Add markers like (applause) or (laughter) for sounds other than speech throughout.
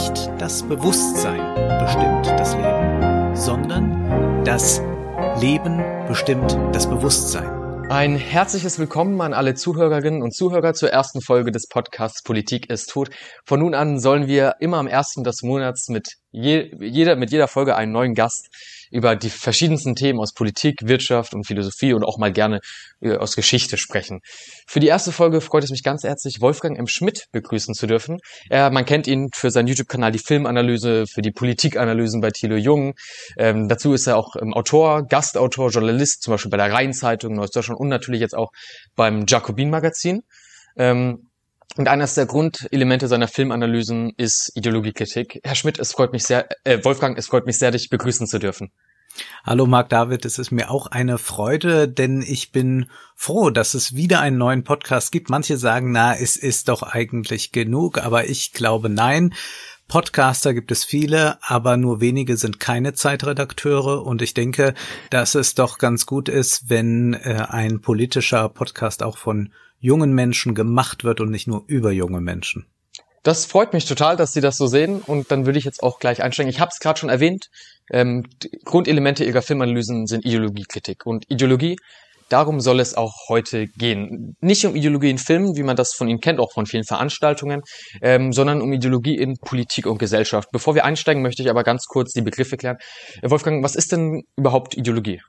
Nicht das Bewusstsein bestimmt das Leben, sondern das Leben bestimmt das Bewusstsein. Ein herzliches Willkommen an alle Zuhörerinnen und Zuhörer zur ersten Folge des Podcasts Politik ist tot. Von nun an sollen wir immer am ersten des Monats mit, je, jeder, mit jeder Folge einen neuen Gast über die verschiedensten Themen aus Politik, Wirtschaft und Philosophie und auch mal gerne äh, aus Geschichte sprechen. Für die erste Folge freut es mich ganz herzlich, Wolfgang M. Schmidt begrüßen zu dürfen. Er, man kennt ihn für seinen YouTube-Kanal die Filmanalyse, für die Politikanalysen bei Thilo Jung. Ähm, dazu ist er auch ähm, Autor, Gastautor, Journalist, zum Beispiel bei der Rheinzeitung, Neues Deutschland und natürlich jetzt auch beim Jacobin-Magazin. Ähm, und eines der Grundelemente seiner Filmanalysen ist Ideologiekritik. Herr Schmidt, es freut mich sehr, äh, Wolfgang, es freut mich sehr, dich begrüßen zu dürfen. Hallo Marc David, es ist mir auch eine Freude, denn ich bin froh, dass es wieder einen neuen Podcast gibt. Manche sagen, na, es ist doch eigentlich genug, aber ich glaube nein. Podcaster gibt es viele, aber nur wenige sind keine Zeitredakteure und ich denke, dass es doch ganz gut ist, wenn äh, ein politischer Podcast auch von jungen Menschen gemacht wird und nicht nur über junge Menschen. Das freut mich total, dass Sie das so sehen und dann würde ich jetzt auch gleich einsteigen. Ich habe es gerade schon erwähnt, ähm, Grundelemente Ihrer Filmanalysen sind Ideologiekritik und Ideologie, darum soll es auch heute gehen. Nicht um Ideologie in Filmen, wie man das von Ihnen kennt, auch von vielen Veranstaltungen, ähm, sondern um Ideologie in Politik und Gesellschaft. Bevor wir einsteigen, möchte ich aber ganz kurz die Begriffe klären. Wolfgang, was ist denn überhaupt Ideologie?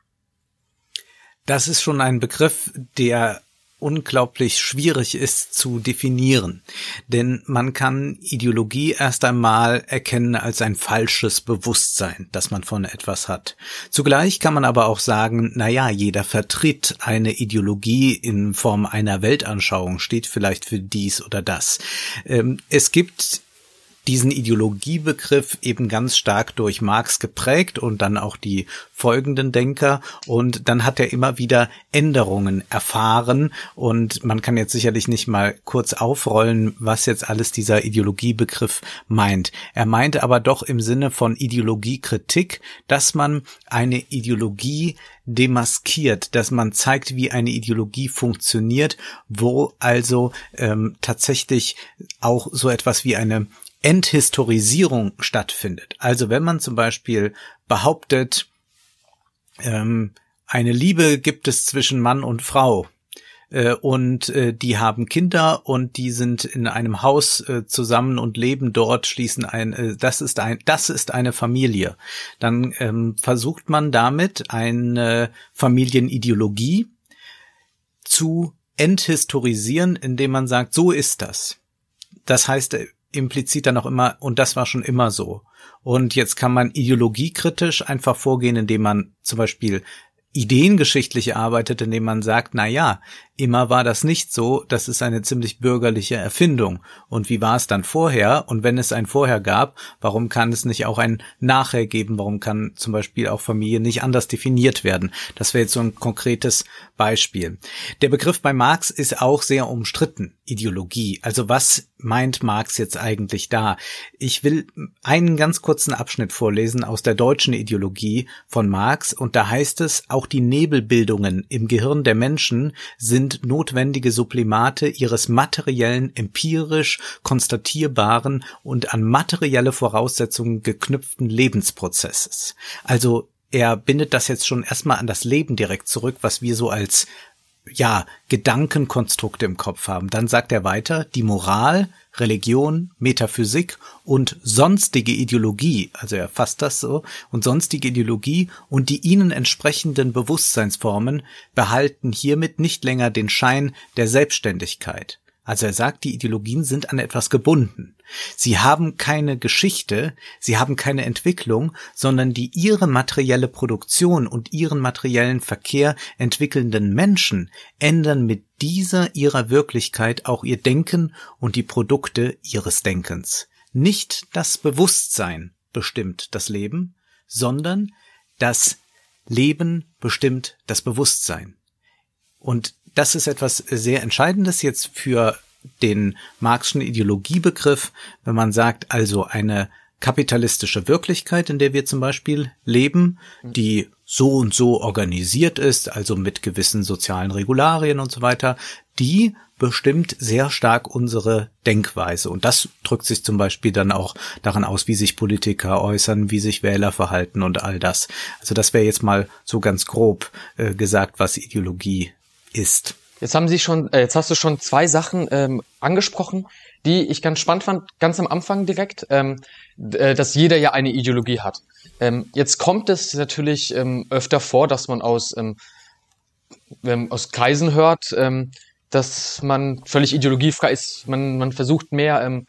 Das ist schon ein Begriff, der unglaublich schwierig ist zu definieren. Denn man kann Ideologie erst einmal erkennen als ein falsches Bewusstsein, das man von etwas hat. Zugleich kann man aber auch sagen, na ja, jeder vertritt eine Ideologie in Form einer Weltanschauung, steht vielleicht für dies oder das. Ähm, es gibt diesen Ideologiebegriff eben ganz stark durch Marx geprägt und dann auch die folgenden Denker und dann hat er immer wieder Änderungen erfahren und man kann jetzt sicherlich nicht mal kurz aufrollen, was jetzt alles dieser Ideologiebegriff meint. Er meint aber doch im Sinne von Ideologiekritik, dass man eine Ideologie demaskiert, dass man zeigt, wie eine Ideologie funktioniert, wo also ähm, tatsächlich auch so etwas wie eine Enthistorisierung stattfindet. Also wenn man zum Beispiel behauptet, ähm, eine Liebe gibt es zwischen Mann und Frau äh, und äh, die haben Kinder und die sind in einem Haus äh, zusammen und leben dort, schließen ein, äh, das ist ein, das ist eine Familie. Dann ähm, versucht man damit eine Familienideologie zu enthistorisieren, indem man sagt, so ist das. Das heißt, implizit dann auch immer, und das war schon immer so. Und jetzt kann man ideologiekritisch einfach vorgehen, indem man zum Beispiel ideengeschichtlich arbeitet, indem man sagt, na ja, immer war das nicht so, das ist eine ziemlich bürgerliche Erfindung. Und wie war es dann vorher? Und wenn es ein Vorher gab, warum kann es nicht auch ein Nachher geben? Warum kann zum Beispiel auch Familie nicht anders definiert werden? Das wäre jetzt so ein konkretes Beispiel. Der Begriff bei Marx ist auch sehr umstritten, Ideologie. Also was meint Marx jetzt eigentlich da? Ich will einen ganz kurzen Abschnitt vorlesen aus der deutschen Ideologie von Marx und da heißt es, auch die Nebelbildungen im Gehirn der Menschen sind sind notwendige Sublimate ihres materiellen, empirisch konstatierbaren und an materielle Voraussetzungen geknüpften Lebensprozesses. Also er bindet das jetzt schon erstmal an das Leben direkt zurück, was wir so als ja, Gedankenkonstrukte im Kopf haben. Dann sagt er weiter, die Moral, Religion, Metaphysik und sonstige Ideologie, also er fasst das so, und sonstige Ideologie und die ihnen entsprechenden Bewusstseinsformen behalten hiermit nicht länger den Schein der Selbstständigkeit. Also er sagt, die Ideologien sind an etwas gebunden. Sie haben keine Geschichte, sie haben keine Entwicklung, sondern die ihre materielle Produktion und ihren materiellen Verkehr entwickelnden Menschen ändern mit dieser ihrer Wirklichkeit auch ihr Denken und die Produkte ihres Denkens. Nicht das Bewusstsein bestimmt das Leben, sondern das Leben bestimmt das Bewusstsein. Und das ist etwas sehr Entscheidendes jetzt für den Marxischen Ideologiebegriff, wenn man sagt, also eine kapitalistische Wirklichkeit, in der wir zum Beispiel leben, die so und so organisiert ist, also mit gewissen sozialen Regularien und so weiter, die bestimmt sehr stark unsere Denkweise. Und das drückt sich zum Beispiel dann auch daran aus, wie sich Politiker äußern, wie sich Wähler verhalten und all das. Also das wäre jetzt mal so ganz grob äh, gesagt, was Ideologie ist. Jetzt haben Sie schon, äh, jetzt hast du schon zwei Sachen ähm, angesprochen, die ich ganz spannend fand, ganz am Anfang direkt, ähm, äh, dass jeder ja eine Ideologie hat. Ähm, jetzt kommt es natürlich ähm, öfter vor, dass man aus ähm, ähm, aus Kreisen hört, ähm, dass man völlig ideologiefrei ist. Man, man versucht mehr ähm,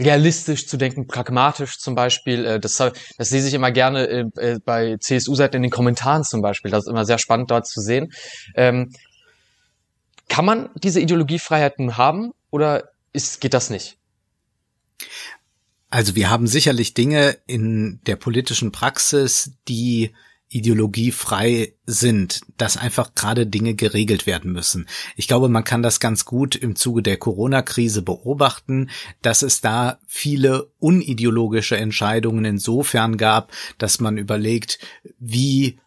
realistisch zu denken, pragmatisch zum Beispiel. Äh, das, das lese ich immer gerne äh, äh bei CSU-Seiten in den Kommentaren zum Beispiel. Das ist immer sehr spannend dort zu sehen. Ähm, kann man diese Ideologiefreiheiten haben oder ist, geht das nicht? Also wir haben sicherlich Dinge in der politischen Praxis, die ideologiefrei sind, dass einfach gerade Dinge geregelt werden müssen. Ich glaube, man kann das ganz gut im Zuge der Corona-Krise beobachten, dass es da viele unideologische Entscheidungen insofern gab, dass man überlegt, wie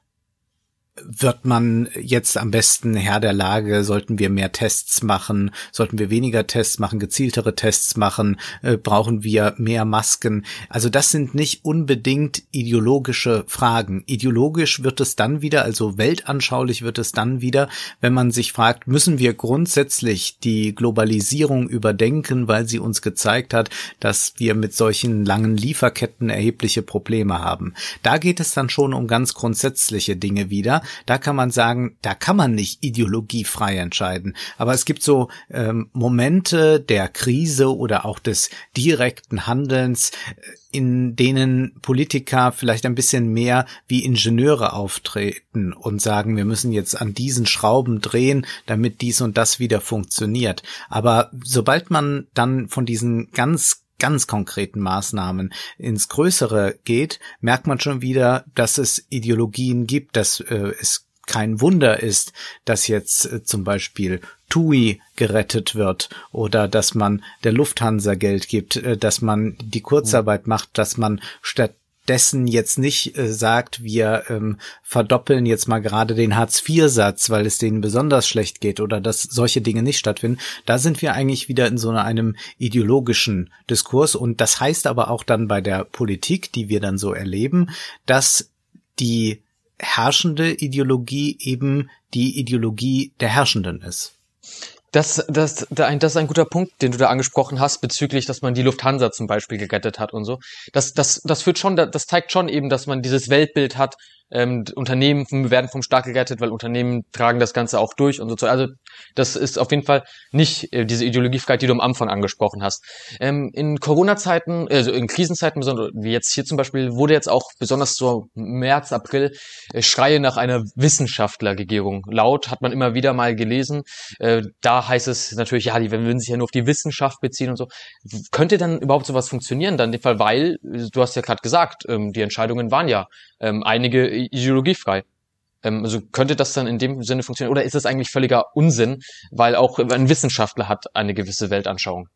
wird man jetzt am besten Herr der Lage? Sollten wir mehr Tests machen? Sollten wir weniger Tests machen, gezieltere Tests machen? Äh, brauchen wir mehr Masken? Also das sind nicht unbedingt ideologische Fragen. Ideologisch wird es dann wieder, also weltanschaulich wird es dann wieder, wenn man sich fragt, müssen wir grundsätzlich die Globalisierung überdenken, weil sie uns gezeigt hat, dass wir mit solchen langen Lieferketten erhebliche Probleme haben. Da geht es dann schon um ganz grundsätzliche Dinge wieder da kann man sagen, da kann man nicht ideologiefrei entscheiden. Aber es gibt so ähm, Momente der Krise oder auch des direkten Handelns, äh, in denen Politiker vielleicht ein bisschen mehr wie Ingenieure auftreten und sagen, wir müssen jetzt an diesen Schrauben drehen, damit dies und das wieder funktioniert. Aber sobald man dann von diesen ganz ganz konkreten Maßnahmen ins Größere geht, merkt man schon wieder, dass es Ideologien gibt, dass äh, es kein Wunder ist, dass jetzt äh, zum Beispiel TUI gerettet wird oder dass man der Lufthansa Geld gibt, äh, dass man die Kurzarbeit macht, dass man statt dessen jetzt nicht äh, sagt, wir ähm, verdoppeln jetzt mal gerade den Hartz-IV-Satz, weil es denen besonders schlecht geht oder dass solche Dinge nicht stattfinden, da sind wir eigentlich wieder in so einem ideologischen Diskurs und das heißt aber auch dann bei der Politik, die wir dann so erleben, dass die herrschende Ideologie eben die Ideologie der Herrschenden ist. Das, das, das ist ein guter Punkt, den du da angesprochen hast, bezüglich, dass man die Lufthansa zum Beispiel gerettet hat und so. Das, das, das führt schon, das zeigt schon eben, dass man dieses Weltbild hat, ähm, Unternehmen werden vom Staat gerettet, weil Unternehmen tragen das Ganze auch durch und so. Also das ist auf jeden Fall nicht äh, diese Ideologiefreiheit, die du am Anfang angesprochen hast. Ähm, in Corona-Zeiten, also in Krisenzeiten, besonders wie jetzt hier zum Beispiel, wurde jetzt auch besonders so März, April äh, Schreie nach einer Wissenschaftlerregierung laut, hat man immer wieder mal gelesen. Äh, da heißt es natürlich, ja, die würden sich ja nur auf die Wissenschaft beziehen und so. Könnte dann überhaupt sowas funktionieren dann in dem Fall, weil, du hast ja gerade gesagt, ähm, die Entscheidungen waren ja ähm, einige ideologiefrei. Ähm, also könnte das dann in dem Sinne funktionieren? Oder ist das eigentlich völliger Unsinn, weil auch ein Wissenschaftler hat eine gewisse Weltanschauung?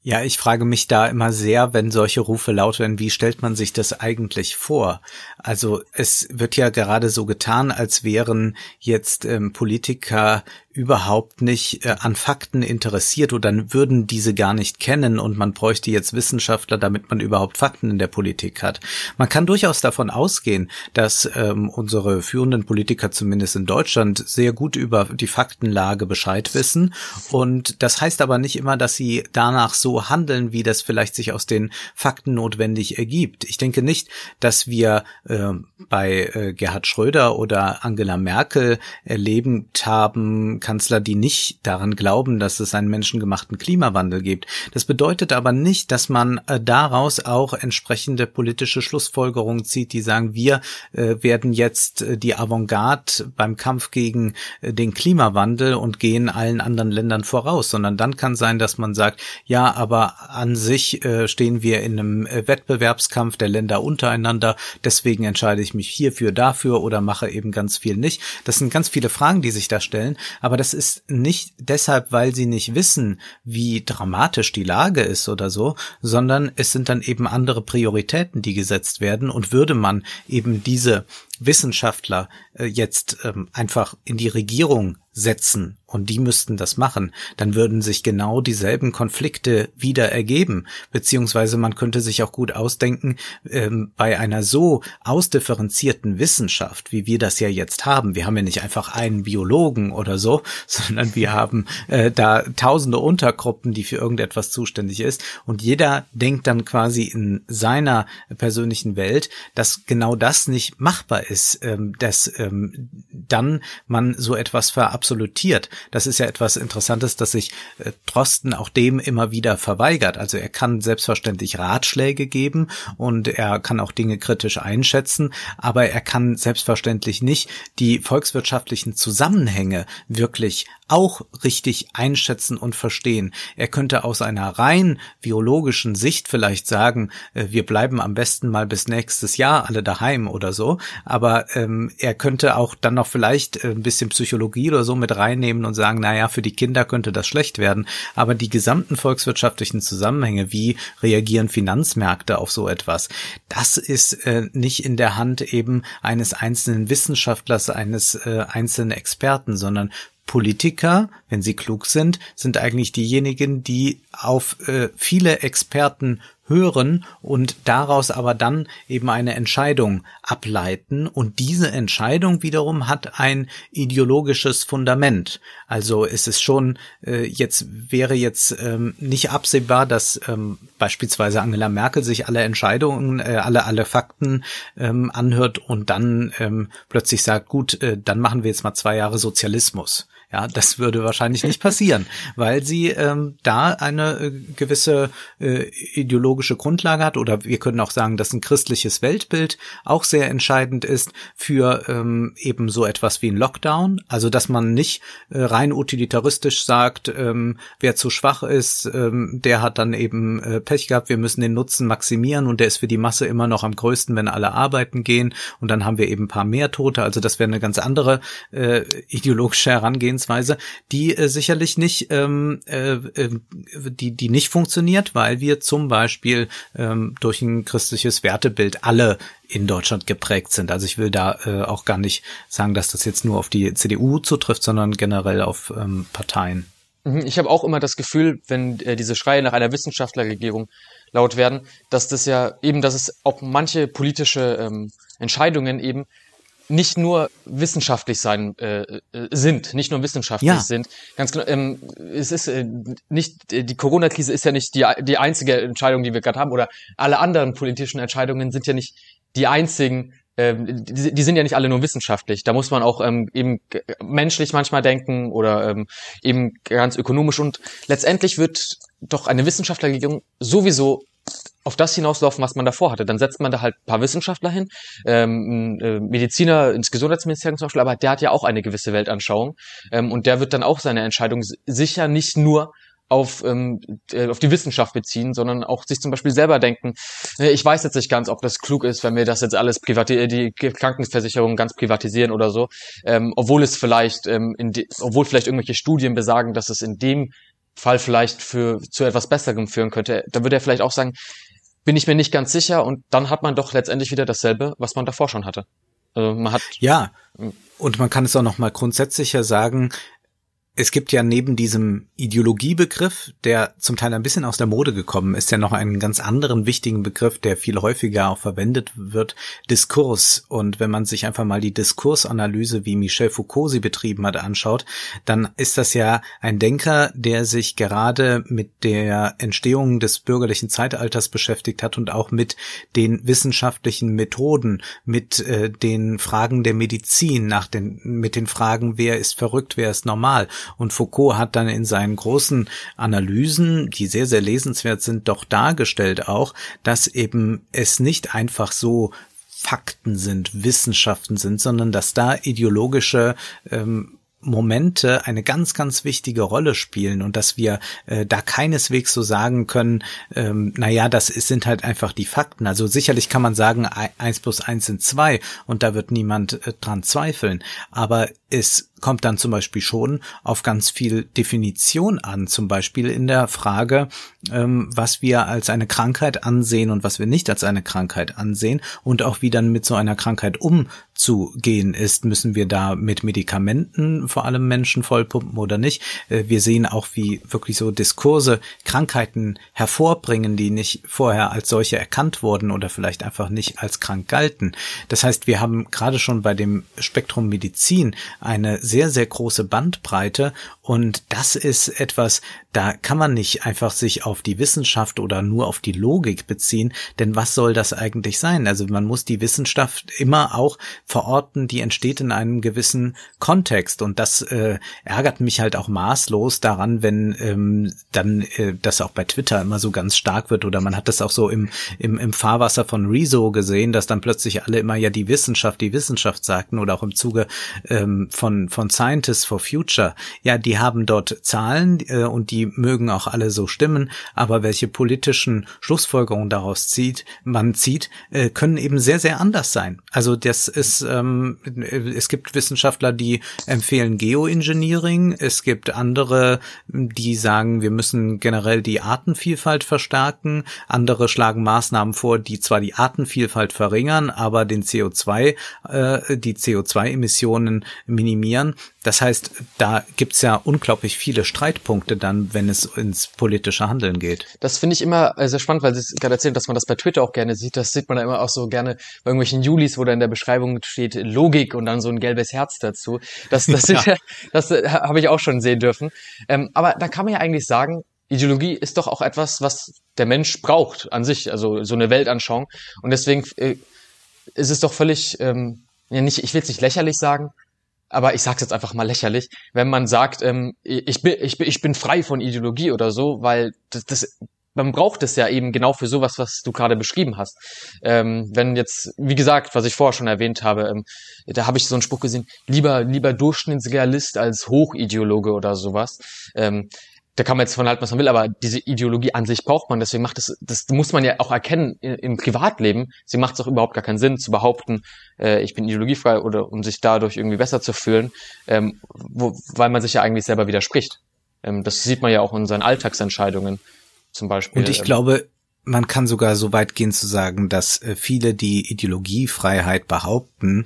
Ja, ich frage mich da immer sehr, wenn solche Rufe laut werden, wie stellt man sich das eigentlich vor? Also es wird ja gerade so getan, als wären jetzt ähm, Politiker überhaupt nicht äh, an Fakten interessiert oder würden diese gar nicht kennen und man bräuchte jetzt Wissenschaftler, damit man überhaupt Fakten in der Politik hat. Man kann durchaus davon ausgehen, dass ähm, unsere führenden Politiker zumindest in Deutschland sehr gut über die Faktenlage Bescheid wissen und das heißt aber nicht immer, dass sie danach so handeln, wie das vielleicht sich aus den Fakten notwendig ergibt. Ich denke nicht, dass wir äh, bei äh, Gerhard Schröder oder Angela Merkel erlebt haben, Kanzler, die nicht daran glauben, dass es einen menschengemachten Klimawandel gibt. Das bedeutet aber nicht, dass man äh, daraus auch entsprechende politische Schlussfolgerungen zieht, die sagen, wir äh, werden jetzt äh, die Avantgarde beim Kampf gegen den Klimawandel und gehen allen anderen Ländern voraus, sondern dann kann sein, dass man sagt, ja, aber an sich stehen wir in einem Wettbewerbskampf der Länder untereinander, deswegen entscheide ich mich hierfür, dafür oder mache eben ganz viel nicht. Das sind ganz viele Fragen, die sich da stellen, aber das ist nicht deshalb, weil sie nicht wissen, wie dramatisch die Lage ist oder so, sondern es sind dann eben andere Prioritäten, die gesetzt werden. Und würde man eben diese Wissenschaftler äh, jetzt ähm, einfach in die Regierung setzen und die müssten das machen, dann würden sich genau dieselben Konflikte wieder ergeben. Beziehungsweise man könnte sich auch gut ausdenken, ähm, bei einer so ausdifferenzierten Wissenschaft, wie wir das ja jetzt haben, wir haben ja nicht einfach einen Biologen oder so, (laughs) sondern wir haben äh, da tausende Untergruppen, die für irgendetwas zuständig ist und jeder denkt dann quasi in seiner persönlichen Welt, dass genau das nicht machbar ist, ähm, dass ähm, dann man so etwas verabsolutiert. Das ist ja etwas Interessantes, dass sich äh, Drosten auch dem immer wieder verweigert. Also er kann selbstverständlich Ratschläge geben und er kann auch Dinge kritisch einschätzen, aber er kann selbstverständlich nicht die volkswirtschaftlichen Zusammenhänge wirklich auch richtig einschätzen und verstehen. Er könnte aus einer rein biologischen Sicht vielleicht sagen, äh, wir bleiben am besten mal bis nächstes Jahr alle daheim oder so, aber ähm, er könnte auch dann noch vielleicht äh, ein bisschen Psychologie oder so mit reinnehmen und sagen, naja, für die Kinder könnte das schlecht werden, aber die gesamten volkswirtschaftlichen Zusammenhänge, wie reagieren Finanzmärkte auf so etwas, das ist äh, nicht in der Hand eben eines einzelnen Wissenschaftlers, eines äh, einzelnen Experten, sondern Politiker, wenn sie klug sind, sind eigentlich diejenigen, die auf äh, viele Experten hören und daraus aber dann eben eine Entscheidung ableiten. Und diese Entscheidung wiederum hat ein ideologisches Fundament. Also es ist schon, äh, jetzt wäre jetzt ähm, nicht absehbar, dass ähm, beispielsweise Angela Merkel sich alle Entscheidungen, äh, alle, alle Fakten ähm, anhört und dann ähm, plötzlich sagt, gut, äh, dann machen wir jetzt mal zwei Jahre Sozialismus. Ja, das würde wahrscheinlich nicht passieren, weil sie ähm, da eine äh, gewisse äh, ideologische Grundlage hat oder wir können auch sagen, dass ein christliches Weltbild auch sehr entscheidend ist für ähm, eben so etwas wie ein Lockdown. Also dass man nicht äh, rein utilitaristisch sagt, ähm, wer zu schwach ist, ähm, der hat dann eben äh, Pech gehabt, wir müssen den Nutzen maximieren und der ist für die Masse immer noch am größten, wenn alle arbeiten gehen und dann haben wir eben ein paar mehr Tote. Also das wäre eine ganz andere äh, ideologische Herangehensweise Herangehensweise, die äh, sicherlich nicht, ähm, äh, äh, die, die nicht funktioniert, weil wir zum Beispiel ähm, durch ein christliches Wertebild alle in Deutschland geprägt sind. Also ich will da äh, auch gar nicht sagen, dass das jetzt nur auf die CDU zutrifft, sondern generell auf ähm, Parteien. Mhm, ich habe auch immer das Gefühl, wenn äh, diese Schreie nach einer Wissenschaftlerregierung laut werden, dass das ja eben, dass es auch manche politische ähm, Entscheidungen eben nicht nur wissenschaftlich sein äh, äh, sind, nicht nur wissenschaftlich ja. sind. Ganz genau. Ähm, es ist äh, nicht die Corona-Krise ist ja nicht die die einzige Entscheidung, die wir gerade haben, oder alle anderen politischen Entscheidungen sind ja nicht die einzigen. Ähm, die, die sind ja nicht alle nur wissenschaftlich. Da muss man auch ähm, eben menschlich manchmal denken oder ähm, eben ganz ökonomisch. Und letztendlich wird doch eine Wissenschaftlerregierung sowieso auf das hinauslaufen, was man davor hatte. Dann setzt man da halt ein paar Wissenschaftler hin, ähm, äh, Mediziner ins Gesundheitsministerium zum Beispiel, aber der hat ja auch eine gewisse Weltanschauung ähm, und der wird dann auch seine Entscheidung sicher nicht nur auf, ähm, äh, auf die Wissenschaft beziehen, sondern auch sich zum Beispiel selber denken, äh, ich weiß jetzt nicht ganz, ob das klug ist, wenn wir das jetzt alles privati die Krankenversicherung ganz privatisieren oder so, ähm, obwohl es vielleicht, ähm, in obwohl vielleicht irgendwelche Studien besagen, dass es in dem Fall vielleicht für zu etwas Besserem führen könnte, da würde er vielleicht auch sagen, bin ich mir nicht ganz sicher und dann hat man doch letztendlich wieder dasselbe, was man davor schon hatte. Also man hat ja und man kann es auch noch mal grundsätzlicher sagen, es gibt ja neben diesem Ideologiebegriff, der zum Teil ein bisschen aus der Mode gekommen ist, ja noch einen ganz anderen wichtigen Begriff, der viel häufiger auch verwendet wird, Diskurs. Und wenn man sich einfach mal die Diskursanalyse, wie Michel Foucault sie betrieben hat, anschaut, dann ist das ja ein Denker, der sich gerade mit der Entstehung des bürgerlichen Zeitalters beschäftigt hat und auch mit den wissenschaftlichen Methoden, mit äh, den Fragen der Medizin, nach den, mit den Fragen, wer ist verrückt, wer ist normal und Foucault hat dann in seinen großen Analysen, die sehr, sehr lesenswert sind, doch dargestellt auch, dass eben es nicht einfach so Fakten sind, Wissenschaften sind, sondern dass da ideologische ähm, Momente eine ganz, ganz wichtige Rolle spielen und dass wir äh, da keineswegs so sagen können, ähm, naja, das ist, sind halt einfach die Fakten. Also sicherlich kann man sagen, eins plus eins sind zwei und da wird niemand äh, dran zweifeln. Aber es kommt dann zum Beispiel schon auf ganz viel Definition an, zum Beispiel in der Frage, ähm, was wir als eine Krankheit ansehen und was wir nicht als eine Krankheit ansehen und auch wie dann mit so einer Krankheit umzugehen ist. Müssen wir da mit Medikamenten vor allem Menschen vollpumpen oder nicht? Äh, wir sehen auch, wie wirklich so Diskurse Krankheiten hervorbringen, die nicht vorher als solche erkannt wurden oder vielleicht einfach nicht als krank galten. Das heißt, wir haben gerade schon bei dem Spektrum Medizin eine sehr, sehr große Bandbreite. Und das ist etwas, da kann man nicht einfach sich auf die Wissenschaft oder nur auf die Logik beziehen, denn was soll das eigentlich sein? Also man muss die Wissenschaft immer auch verorten, die entsteht in einem gewissen Kontext. Und das äh, ärgert mich halt auch maßlos daran, wenn ähm, dann äh, das auch bei Twitter immer so ganz stark wird. Oder man hat das auch so im, im, im Fahrwasser von Rezo gesehen, dass dann plötzlich alle immer ja die Wissenschaft, die Wissenschaft sagten. Oder auch im Zuge ähm, von, von Scientists for Future. Ja, die haben dort Zahlen äh, und die mögen auch alle so stimmen, aber welche politischen Schlussfolgerungen daraus zieht, man zieht, äh, können eben sehr, sehr anders sein. Also das ist, ähm, es gibt Wissenschaftler, die empfehlen Geoengineering, es gibt andere, die sagen, wir müssen generell die Artenvielfalt verstärken, andere schlagen Maßnahmen vor, die zwar die Artenvielfalt verringern, aber den CO2, äh, die CO2-Emissionen minimieren. Das heißt, da gibt's ja unglaublich viele Streitpunkte dann, wenn es ins politische Handeln geht. Das finde ich immer sehr spannend, weil Sie es gerade erzählen, dass man das bei Twitter auch gerne sieht. Das sieht man da immer auch so gerne bei irgendwelchen Julis, wo da in der Beschreibung steht Logik und dann so ein gelbes Herz dazu. Das, das, (laughs) ja. das, (laughs) das äh, habe ich auch schon sehen dürfen. Ähm, aber da kann man ja eigentlich sagen, Ideologie ist doch auch etwas, was der Mensch braucht an sich, also so eine Weltanschauung. Und deswegen äh, ist es doch völlig, ähm, ja nicht, ich will es nicht lächerlich sagen, aber ich sag's jetzt einfach mal lächerlich, wenn man sagt, ähm, ich, bin, ich, bin, ich bin frei von Ideologie oder so, weil das, das man braucht es ja eben genau für sowas, was du gerade beschrieben hast. Ähm, wenn jetzt, wie gesagt, was ich vorher schon erwähnt habe, ähm, da habe ich so einen Spruch gesehen, lieber, lieber Durchschnittsrealist als Hochideologe oder sowas. Ähm, da kann man jetzt von halten, was man will, aber diese Ideologie an sich braucht man. Deswegen macht das, das muss man ja auch erkennen im Privatleben. Sie macht es auch überhaupt gar keinen Sinn zu behaupten, äh, ich bin ideologiefrei oder um sich dadurch irgendwie besser zu fühlen, ähm, wo, weil man sich ja eigentlich selber widerspricht. Ähm, das sieht man ja auch in seinen Alltagsentscheidungen zum Beispiel. Und ich ähm, glaube, man kann sogar so weit gehen zu sagen, dass äh, viele, die Ideologiefreiheit behaupten,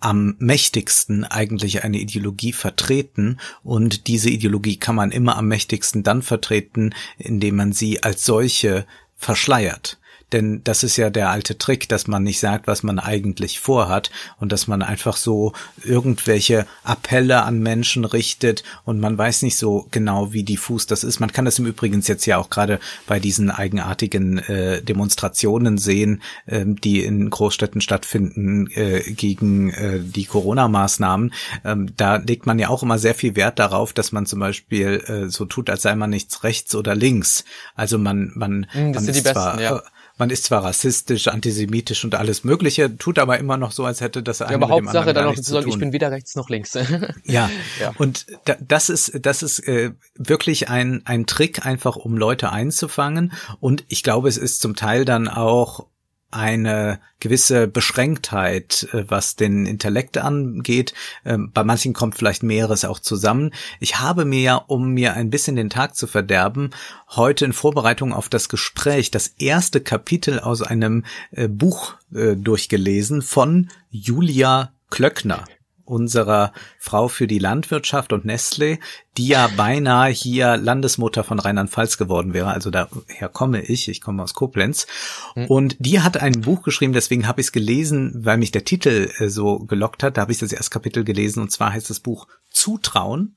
am mächtigsten eigentlich eine Ideologie vertreten und diese Ideologie kann man immer am mächtigsten dann vertreten, indem man sie als solche verschleiert. Denn das ist ja der alte Trick, dass man nicht sagt, was man eigentlich vorhat und dass man einfach so irgendwelche Appelle an Menschen richtet und man weiß nicht so genau, wie diffus das ist. Man kann das im Übrigen jetzt ja auch gerade bei diesen eigenartigen äh, Demonstrationen sehen, äh, die in Großstädten stattfinden äh, gegen äh, die Corona-Maßnahmen. Ähm, da legt man ja auch immer sehr viel Wert darauf, dass man zum Beispiel äh, so tut, als sei man nichts rechts oder links. Also man, man, hm, das man ist zwar, besten, ja man ist zwar rassistisch, antisemitisch und alles Mögliche, tut aber immer noch so, als hätte das eine ja, aber Hauptsache dann noch zu sagen, ich bin weder rechts noch links. (laughs) ja. ja, und da, das ist das ist äh, wirklich ein ein Trick, einfach um Leute einzufangen. Und ich glaube, es ist zum Teil dann auch eine gewisse Beschränktheit, äh, was den Intellekt angeht. Ähm, bei manchen kommt vielleicht mehreres auch zusammen. Ich habe mir ja, um mir ein bisschen den Tag zu verderben, heute in Vorbereitung auf das Gespräch das erste Kapitel aus einem äh, Buch äh, durchgelesen von Julia Klöckner unserer Frau für die Landwirtschaft und Nestle, die ja beinahe hier Landesmutter von Rheinland-Pfalz geworden wäre. Also daher komme ich, ich komme aus Koblenz. Hm. Und die hat ein Buch geschrieben, deswegen habe ich es gelesen, weil mich der Titel äh, so gelockt hat. Da habe ich das erste Kapitel gelesen und zwar heißt das Buch Zutrauen,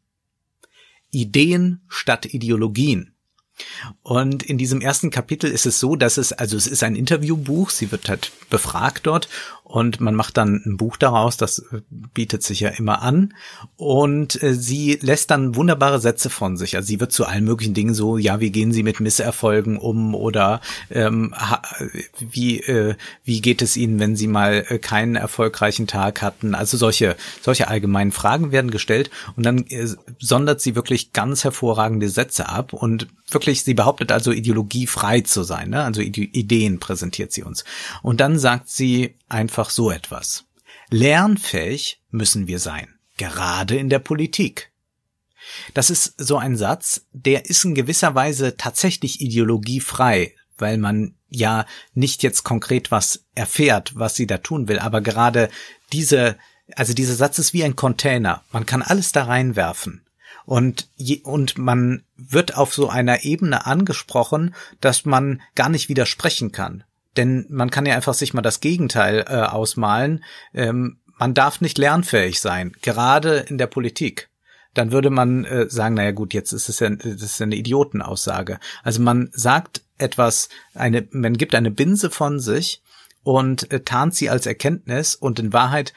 Ideen statt Ideologien. Und in diesem ersten Kapitel ist es so, dass es, also es ist ein Interviewbuch, sie wird halt befragt dort und man macht dann ein Buch daraus, das äh, bietet sich ja immer an und äh, sie lässt dann wunderbare Sätze von sich. Also sie wird zu allen möglichen Dingen so, ja, wie gehen Sie mit Misserfolgen um oder ähm, wie äh, wie geht es Ihnen, wenn Sie mal äh, keinen erfolgreichen Tag hatten? Also solche solche allgemeinen Fragen werden gestellt und dann sondert sie wirklich ganz hervorragende Sätze ab und wirklich, sie behauptet also ideologiefrei zu sein, ne? also Ideen präsentiert sie uns. Und dann sagt sie einfach so etwas. Lernfähig müssen wir sein. gerade in der Politik. Das ist so ein Satz, der ist in gewisser Weise tatsächlich ideologiefrei, weil man ja nicht jetzt konkret was erfährt, was sie da tun will, aber gerade diese, also dieser Satz ist wie ein Container. Man kann alles da reinwerfen. Und, je, und man wird auf so einer Ebene angesprochen, dass man gar nicht widersprechen kann. Denn man kann ja einfach sich mal das Gegenteil äh, ausmalen. Ähm, man darf nicht lernfähig sein, gerade in der Politik. Dann würde man äh, sagen, naja gut, jetzt ist es ja, das ist ja eine Idiotenaussage. Also man sagt etwas, eine, man gibt eine Binse von sich und äh, tarnt sie als Erkenntnis und in Wahrheit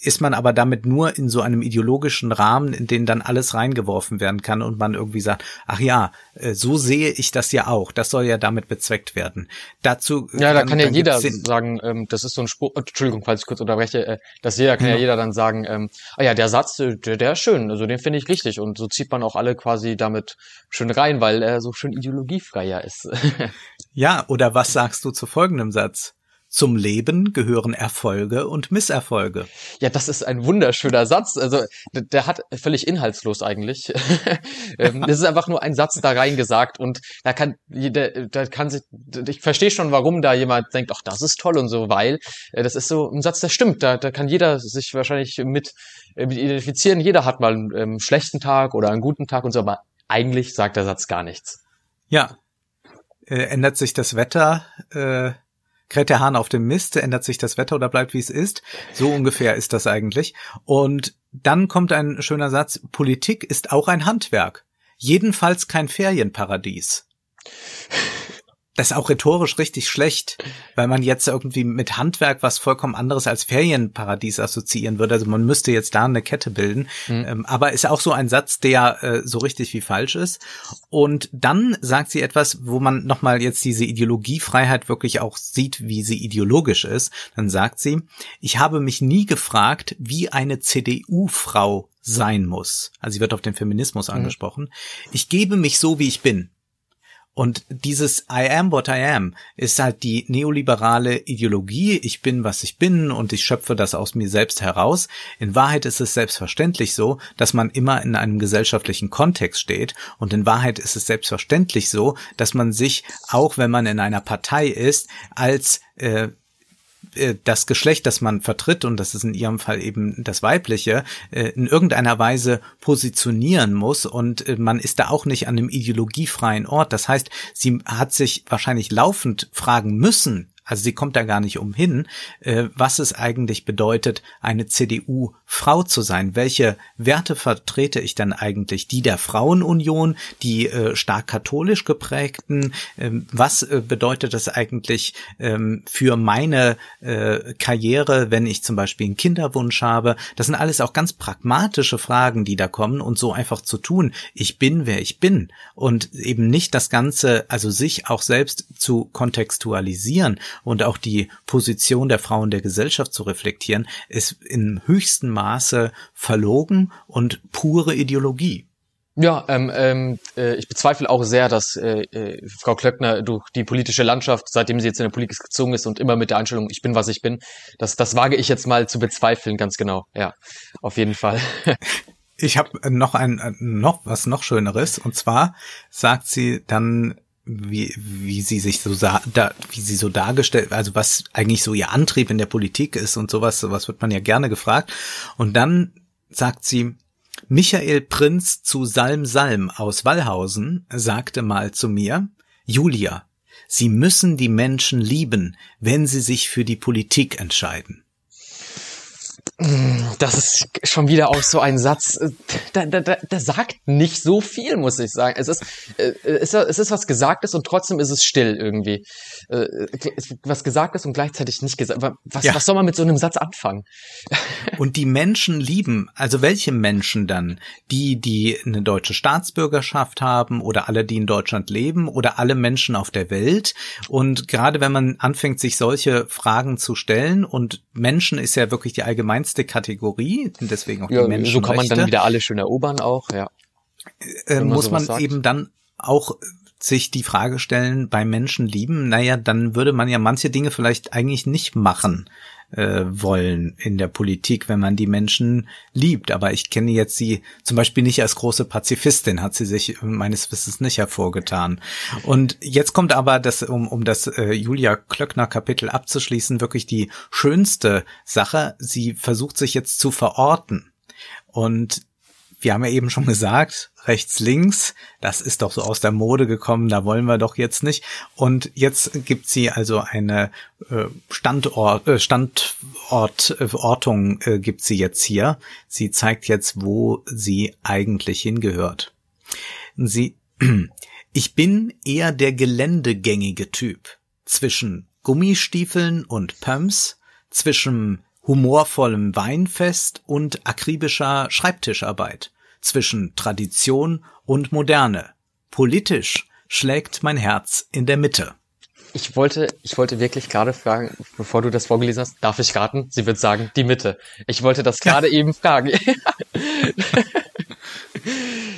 ist man aber damit nur in so einem ideologischen Rahmen, in den dann alles reingeworfen werden kann und man irgendwie sagt, ach ja, äh, so sehe ich das ja auch. Das soll ja damit bezweckt werden. Dazu ja, da dann, kann ja jeder sagen, ähm, das ist so ein Spruch. Entschuldigung, falls ich kurz unterbreche. Äh, dass jeder kann ja. ja jeder dann sagen, ähm, ah ja, der Satz, der, der ist schön, also den finde ich richtig und so zieht man auch alle quasi damit schön rein, weil er so schön ideologiefreier ist. (laughs) ja, oder was sagst du zu folgendem Satz? Zum Leben gehören Erfolge und Misserfolge. Ja, das ist ein wunderschöner Satz. Also der, hat völlig inhaltslos eigentlich. (laughs) Ähm, das ist einfach nur ein Satz da reingesagt und da kann jeder, da kann sich, ich verstehe schon, warum da jemand denkt, ach, das ist toll und so, weil äh, das ist so ein Satz, der stimmt. Da, da kann jeder sich wahrscheinlich mit, äh, mit identifizieren. Jeder hat mal einen ähm, schlechten Tag oder einen guten Tag und so, aber eigentlich sagt der Satz gar nichts. Ja. Äh, ändert sich das Wetter? Äh kräht der Hahn auf dem Mist, ändert sich das Wetter oder bleibt wie es ist. So ungefähr ist das eigentlich. Und dann kommt ein schöner Satz, Politik ist auch ein Handwerk. Jedenfalls kein Ferienparadies. Das ist auch rhetorisch richtig schlecht, weil man jetzt irgendwie mit Handwerk was vollkommen anderes als Ferienparadies assoziieren würde. Also man müsste jetzt da eine Kette bilden. Mhm. Ähm, aber ist auch so ein Satz, der äh, so richtig wie falsch ist. Und dann sagt sie etwas, wo man nochmal jetzt diese Ideologiefreiheit wirklich auch sieht, wie sie ideologisch ist. Dann sagt sie, ich habe mich nie gefragt, wie eine CDU-Frau sein muss. Also sie wird auf den Feminismus mhm. angesprochen. Ich gebe mich so, wie ich bin. Und dieses I am what I am ist halt die neoliberale Ideologie. Ich bin, was ich bin und ich schöpfe das aus mir selbst heraus. In Wahrheit ist es selbstverständlich so, dass man immer in einem gesellschaftlichen Kontext steht. Und in Wahrheit ist es selbstverständlich so, dass man sich, auch wenn man in einer Partei ist, als äh, das Geschlecht, das man vertritt, und das ist in ihrem Fall eben das weibliche, äh, in irgendeiner Weise positionieren muss und äh, man ist da auch nicht an einem ideologiefreien Ort. Das heißt, sie hat sich wahrscheinlich laufend fragen müssen, also sie kommt da gar nicht umhin, äh, was es eigentlich bedeutet, eine CDU-Frau zu sein. Welche Werte vertrete ich dann eigentlich? Die der Frauenunion, die äh, stark katholisch geprägten? Ähm, was äh, bedeutet das eigentlich ähm, für meine äh, Karriere, wenn ich zum Beispiel einen Kinderwunsch habe? Das sind alles auch ganz pragmatische Fragen, die da kommen und so einfach zu tun. Ich bin, wer ich bin und eben nicht das Ganze, also sich auch selbst zu kontextualisieren und auch die Position der Frauen der Gesellschaft zu reflektieren, ist im höchsten Maße verlogen und pure Ideologie. Ja, ähm, ähm, äh, ich bezweifle auch sehr, dass äh, äh, Frau Klöckner durch die politische Landschaft, seitdem sie jetzt in der Politik gezogen ist und immer mit der Einstellung, ich bin, was ich bin, das, das wage ich jetzt mal zu bezweifeln, ganz genau. Ja, auf jeden Fall. (laughs) ich habe noch ein noch was noch Schöneres und zwar sagt sie dann wie, wie sie sich so da, wie sie so dargestellt, also was eigentlich so ihr Antrieb in der Politik ist und sowas, sowas wird man ja gerne gefragt. Und dann sagt sie, Michael Prinz zu Salm Salm aus Wallhausen sagte mal zu mir, Julia, Sie müssen die Menschen lieben, wenn sie sich für die Politik entscheiden. Das ist schon wieder auch so ein Satz, äh, der, der, der sagt nicht so viel, muss ich sagen. Es ist, äh, es ist was Gesagtes und trotzdem ist es still irgendwie. Äh, was Gesagtes und gleichzeitig nicht gesagt. Was, ja. was soll man mit so einem Satz anfangen? (laughs) Und die Menschen lieben, also welche Menschen dann? Die, die eine deutsche Staatsbürgerschaft haben oder alle, die in Deutschland leben oder alle Menschen auf der Welt. Und gerade wenn man anfängt, sich solche Fragen zu stellen und Menschen ist ja wirklich die allgemeinste Kategorie, deswegen auch ja, die Menschen. So kann man dann wieder alle schön erobern auch, ja. Äh, muss man eben dann auch sich die Frage stellen, bei Menschen lieben, naja, dann würde man ja manche Dinge vielleicht eigentlich nicht machen äh, wollen in der Politik, wenn man die Menschen liebt. Aber ich kenne jetzt sie zum Beispiel nicht als große Pazifistin, hat sie sich meines Wissens nicht hervorgetan. Und jetzt kommt aber das, um, um das äh, Julia Klöckner Kapitel abzuschließen, wirklich die schönste Sache. Sie versucht sich jetzt zu verorten. Und wir haben ja eben schon gesagt, rechts, links, das ist doch so aus der Mode gekommen, da wollen wir doch jetzt nicht. Und jetzt gibt sie also eine äh, Standort, äh, Standortortung äh, gibt sie jetzt hier. Sie zeigt jetzt, wo sie eigentlich hingehört. Sie, (clears throat) ich bin eher der geländegängige Typ zwischen Gummistiefeln und Pumps, zwischen humorvollem Weinfest und akribischer Schreibtischarbeit, zwischen Tradition und Moderne. Politisch schlägt mein Herz in der Mitte. Ich wollte, ich wollte wirklich gerade fragen, bevor du das vorgelesen hast, darf ich raten? Sie wird sagen, die Mitte. Ich wollte das (laughs) gerade eben fragen. (laughs)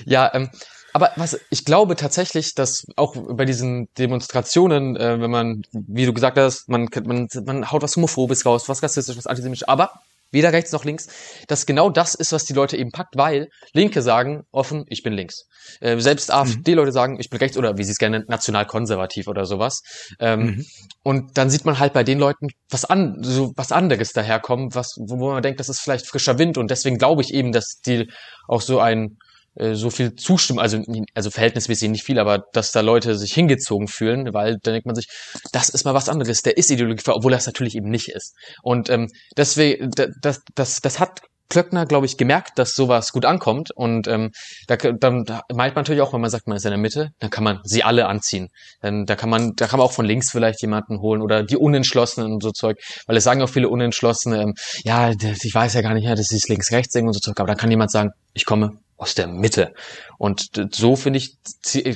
ja, ähm, aber was ich glaube tatsächlich, dass auch bei diesen Demonstrationen, äh, wenn man, wie du gesagt hast, man, man, man haut was Homophobes raus, was rassistisch, was antisemitisch, aber weder rechts noch links, dass genau das ist, was die Leute eben packt, weil Linke sagen offen, ich bin links. Äh, selbst mhm. AfD-Leute sagen, ich bin rechts oder wie sie es gerne national-konservativ oder sowas. Ähm, mhm. Und dann sieht man halt bei den Leuten was an, so was anderes daherkommen, was, wo man denkt, das ist vielleicht frischer Wind und deswegen glaube ich eben, dass die auch so ein so viel zustimmen, also, also verhältnismäßig nicht viel, aber dass da Leute sich hingezogen fühlen, weil dann denkt man sich, das ist mal was anderes, der ist Ideologie, obwohl das natürlich eben nicht ist. Und ähm, deswegen, das, das, das hat Klöckner, glaube ich, gemerkt, dass sowas gut ankommt. Und ähm, da, dann da meint man natürlich auch, wenn man sagt, man ist in der Mitte, dann kann man sie alle anziehen. Dann, da kann man, da kann man auch von links vielleicht jemanden holen oder die Unentschlossenen und so Zeug. Weil es sagen auch viele Unentschlossene, ähm, ja, ich weiß ja gar nicht, ja, das ist links-rechts und so Zeug. Aber dann kann jemand sagen, ich komme aus der Mitte. Und so finde ich,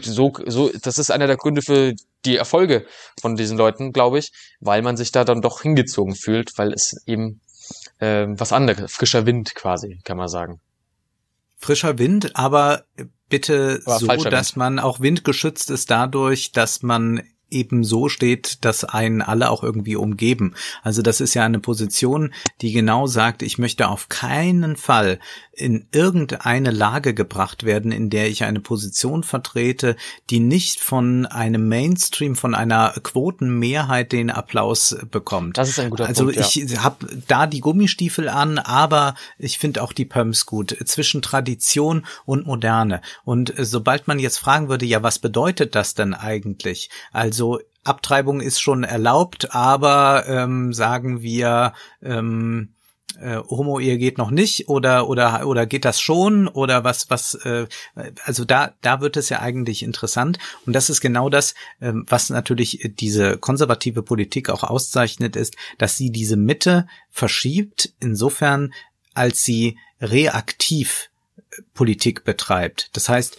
so, so, das ist einer der Gründe für die Erfolge von diesen Leuten, glaube ich, weil man sich da dann doch hingezogen fühlt, weil es eben äh, was anderes, frischer Wind quasi, kann man sagen. Frischer Wind, aber bitte aber so, dass Wind. man auch windgeschützt ist dadurch, dass man eben so steht, dass einen alle auch irgendwie umgeben. Also das ist ja eine Position, die genau sagt, ich möchte auf keinen Fall in irgendeine Lage gebracht werden, in der ich eine Position vertrete, die nicht von einem Mainstream, von einer Quotenmehrheit den Applaus bekommt. Das ist ein guter also Punkt. Also ich ja. habe da die Gummistiefel an, aber ich finde auch die Pumps gut. Zwischen Tradition und Moderne. Und sobald man jetzt fragen würde, ja, was bedeutet das denn eigentlich? Also Abtreibung ist schon erlaubt, aber ähm, sagen wir, ähm, äh, Homo-Ehe geht noch nicht oder oder oder geht das schon oder was was äh, also da da wird es ja eigentlich interessant. Und das ist genau das äh, was natürlich diese konservative Politik auch auszeichnet ist dass sie diese Mitte verschiebt insofern als sie reaktiv äh, Politik betreibt. Das heißt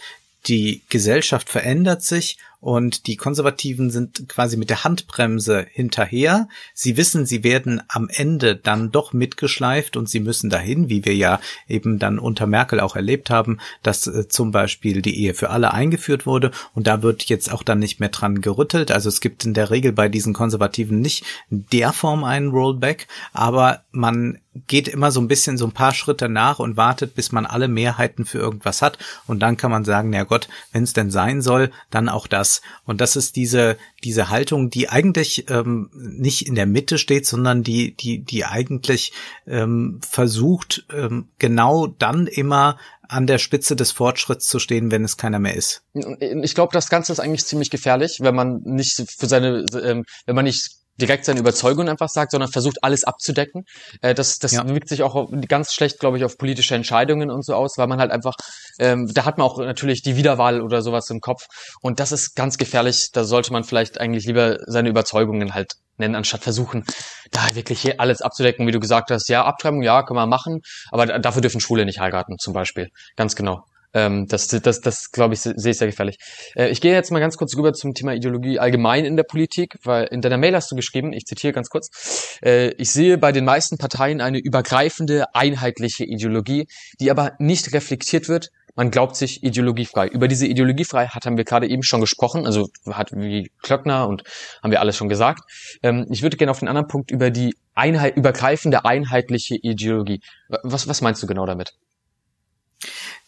die Gesellschaft verändert sich und die Konservativen sind quasi mit der Handbremse hinterher. Sie wissen, sie werden am Ende dann doch mitgeschleift und sie müssen dahin, wie wir ja eben dann unter Merkel auch erlebt haben, dass äh, zum Beispiel die Ehe für alle eingeführt wurde und da wird jetzt auch dann nicht mehr dran gerüttelt. Also es gibt in der Regel bei diesen Konservativen nicht der Form einen Rollback, aber man geht immer so ein bisschen so ein paar Schritte nach und wartet, bis man alle Mehrheiten für irgendwas hat und dann kann man sagen, na Gott, wenn es denn sein soll, dann auch das und das ist diese, diese Haltung, die eigentlich ähm, nicht in der Mitte steht, sondern die, die, die eigentlich ähm, versucht, ähm, genau dann immer an der Spitze des Fortschritts zu stehen, wenn es keiner mehr ist. Ich glaube, das Ganze ist eigentlich ziemlich gefährlich, wenn man nicht für seine, ähm, wenn man nicht direkt seine Überzeugung einfach sagt, sondern versucht alles abzudecken. Äh, das das ja. wirkt sich auch ganz schlecht, glaube ich, auf politische Entscheidungen und so aus, weil man halt einfach, ähm, da hat man auch natürlich die Wiederwahl oder sowas im Kopf und das ist ganz gefährlich. Da sollte man vielleicht eigentlich lieber seine Überzeugungen halt nennen, anstatt versuchen, da wirklich alles abzudecken, wie du gesagt hast. Ja, Abtreibung, ja, kann man machen, aber dafür dürfen Schwule nicht heiraten, zum Beispiel. Ganz genau. Ähm, das, das, das glaube ich, sehe ich sehr gefährlich. Äh, ich gehe jetzt mal ganz kurz rüber zum Thema Ideologie allgemein in der Politik, weil in deiner Mail hast du geschrieben, ich zitiere ganz kurz, äh, ich sehe bei den meisten Parteien eine übergreifende, einheitliche Ideologie, die aber nicht reflektiert wird, man glaubt sich ideologiefrei. Über diese Ideologiefreiheit haben wir gerade eben schon gesprochen, also hat wie Klöckner und haben wir alles schon gesagt. Ähm, ich würde gerne auf den anderen Punkt über die Einheit, übergreifende einheitliche Ideologie. Was, was meinst du genau damit?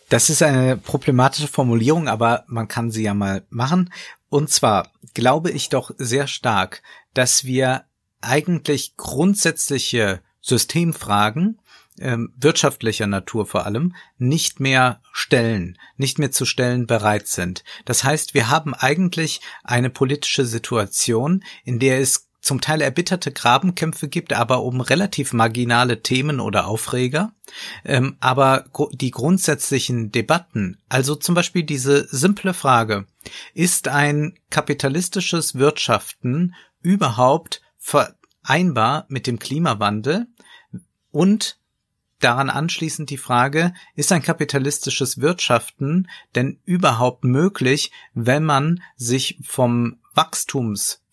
Das ist eine problematische Formulierung, aber man kann sie ja mal machen. Und zwar glaube ich doch sehr stark, dass wir eigentlich grundsätzliche Systemfragen ähm, wirtschaftlicher Natur vor allem nicht mehr stellen, nicht mehr zu stellen bereit sind. Das heißt, wir haben eigentlich eine politische Situation, in der es zum Teil erbitterte Grabenkämpfe gibt, aber um relativ marginale Themen oder Aufreger. Ähm, aber die grundsätzlichen Debatten, also zum Beispiel diese simple Frage, ist ein kapitalistisches Wirtschaften überhaupt vereinbar mit dem Klimawandel? Und daran anschließend die Frage, ist ein kapitalistisches Wirtschaften denn überhaupt möglich, wenn man sich vom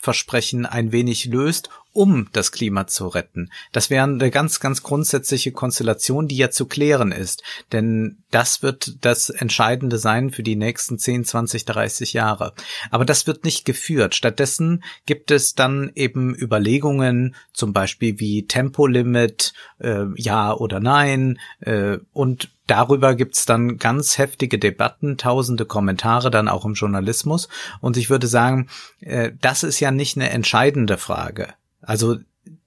Wachstumsversprechen ein wenig löst um das Klima zu retten. Das wäre eine ganz, ganz grundsätzliche Konstellation, die ja zu klären ist. Denn das wird das Entscheidende sein für die nächsten 10, 20, 30 Jahre. Aber das wird nicht geführt. Stattdessen gibt es dann eben Überlegungen, zum Beispiel wie Tempolimit, äh, ja oder nein, äh, und Darüber gibt's dann ganz heftige Debatten, tausende Kommentare dann auch im Journalismus. Und ich würde sagen, äh, das ist ja nicht eine entscheidende Frage. Also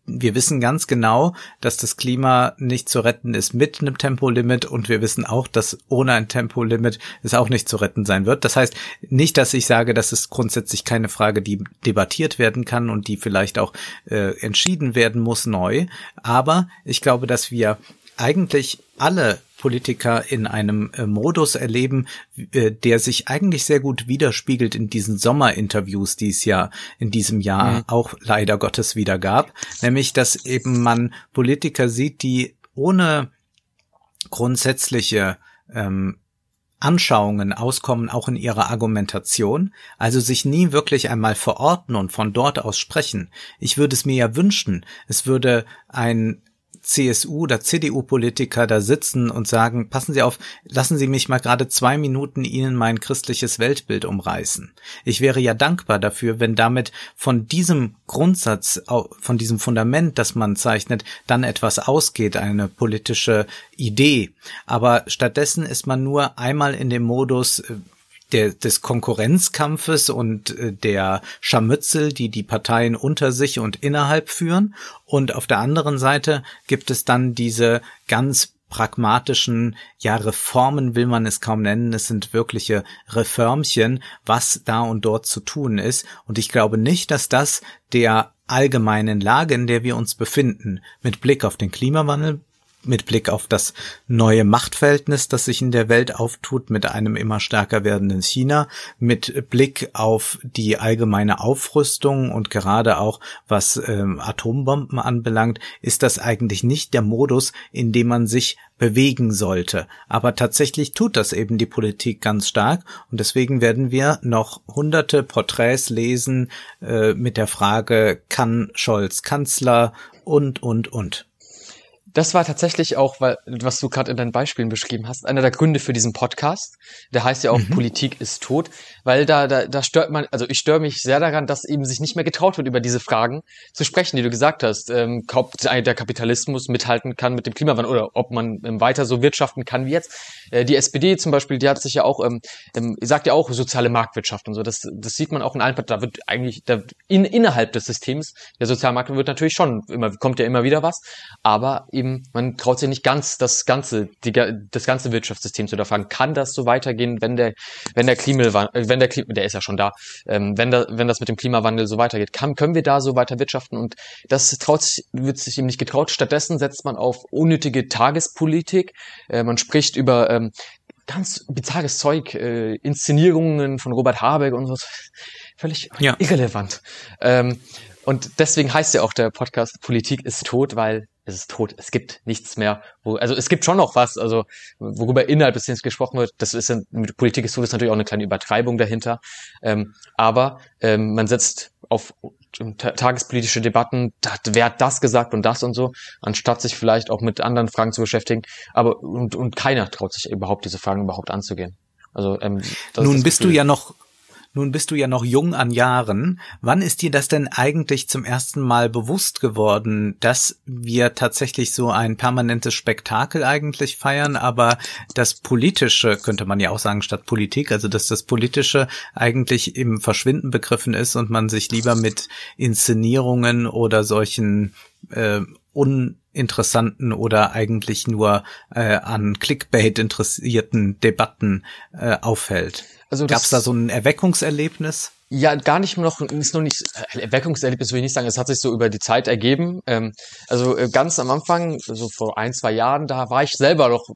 wir wissen ganz genau, dass das Klima nicht zu retten ist mit einem Tempolimit und wir wissen auch, dass ohne ein Tempolimit es auch nicht zu retten sein wird. Das heißt nicht, dass ich sage, dass es grundsätzlich keine Frage, die debattiert werden kann und die vielleicht auch äh, entschieden werden muss neu. Aber ich glaube, dass wir eigentlich alle Politiker in einem äh, Modus erleben, äh, der sich eigentlich sehr gut widerspiegelt in diesen Sommerinterviews, die es ja in diesem Jahr mhm. auch leider Gottes wieder gab, nämlich dass eben man Politiker sieht, die ohne grundsätzliche ähm, Anschauungen auskommen, auch in ihrer Argumentation, also sich nie wirklich einmal verorten und von dort aus sprechen. Ich würde es mir ja wünschen, es würde ein CSU oder CDU-Politiker da sitzen und sagen, passen Sie auf, lassen Sie mich mal gerade zwei Minuten Ihnen mein christliches Weltbild umreißen. Ich wäre ja dankbar dafür, wenn damit von diesem Grundsatz, von diesem Fundament, das man zeichnet, dann etwas ausgeht, eine politische Idee. Aber stattdessen ist man nur einmal in dem Modus, äh, der, des Konkurrenzkampfes und äh, der Scharmützel, die die Parteien unter sich und innerhalb führen. Und auf der anderen Seite gibt es dann diese ganz pragmatischen, ja, Reformen will man es kaum nennen, es sind wirkliche Reformchen, was da und dort zu tun ist. Und ich glaube nicht, dass das der allgemeinen Lage, in der wir uns befinden, mit Blick auf den Klimawandel, mit Blick auf das neue Machtverhältnis, das sich in der Welt auftut, mit einem immer stärker werdenden China, mit Blick auf die allgemeine Aufrüstung und gerade auch was ähm, Atombomben anbelangt, ist das eigentlich nicht der Modus, in dem man sich bewegen sollte. Aber tatsächlich tut das eben die Politik ganz stark. Und deswegen werden wir noch hunderte Porträts lesen äh, mit der Frage, kann Scholz Kanzler? Und, und, und das war tatsächlich auch, weil, was du gerade in deinen Beispielen beschrieben hast, einer der Gründe für diesen Podcast. Der heißt ja auch mhm. Politik ist tot, weil da, da, da stört man, also ich störe mich sehr daran, dass eben sich nicht mehr getraut wird, über diese Fragen zu sprechen, die du gesagt hast. Ähm, ob der Kapitalismus mithalten kann mit dem Klimawandel oder ob man ähm, weiter so wirtschaften kann wie jetzt. Äh, die SPD zum Beispiel, die hat sich ja auch, ähm, ähm, sagt ja auch soziale Marktwirtschaft und so. Das, das sieht man auch in allen Parteien. Da wird eigentlich, da, in, innerhalb des Systems der Sozialmarkt wird natürlich schon immer, kommt ja immer wieder was, aber eben man traut sich nicht ganz das ganze, die, das ganze Wirtschaftssystem zu hinterfragen. Kann das so weitergehen, wenn der, wenn der Klimawandel, wenn der Klima, der ist ja schon da, ähm, wenn da, wenn das mit dem Klimawandel so weitergeht, kann, können wir da so weiter wirtschaften? Und das traut sich, wird sich ihm nicht getraut. Stattdessen setzt man auf unnötige Tagespolitik. Äh, man spricht über ähm, ganz bizarres Zeug, äh, Inszenierungen von Robert Habeck und so. Völlig ja. irrelevant. Ähm, und deswegen heißt ja auch der Podcast Politik ist tot, weil es ist tot. Es gibt nichts mehr. Wo, also es gibt schon noch was, also worüber innerhalb des Teams gesprochen wird. Das ist mit Politik ist tot ist natürlich auch eine kleine Übertreibung dahinter. Ähm, aber ähm, man setzt auf tagespolitische Debatten, hat, wer hat das gesagt und das und so, anstatt sich vielleicht auch mit anderen Fragen zu beschäftigen. Aber und, und keiner traut sich überhaupt diese Fragen überhaupt anzugehen. Also ähm, nun bist du ja noch nun bist du ja noch jung an Jahren. Wann ist dir das denn eigentlich zum ersten Mal bewusst geworden, dass wir tatsächlich so ein permanentes Spektakel eigentlich feiern, aber das Politische, könnte man ja auch sagen, statt Politik, also dass das Politische eigentlich im Verschwinden begriffen ist und man sich lieber mit Inszenierungen oder solchen äh, uninteressanten oder eigentlich nur äh, an Clickbait interessierten Debatten äh, aufhält. Also Gab es da so ein Erweckungserlebnis? Ja, gar nicht noch, ist noch nicht, äh, Erweckungserlebnis will ich nicht sagen, es hat sich so über die Zeit ergeben. Ähm, also äh, ganz am Anfang, so vor ein, zwei Jahren, da war ich selber noch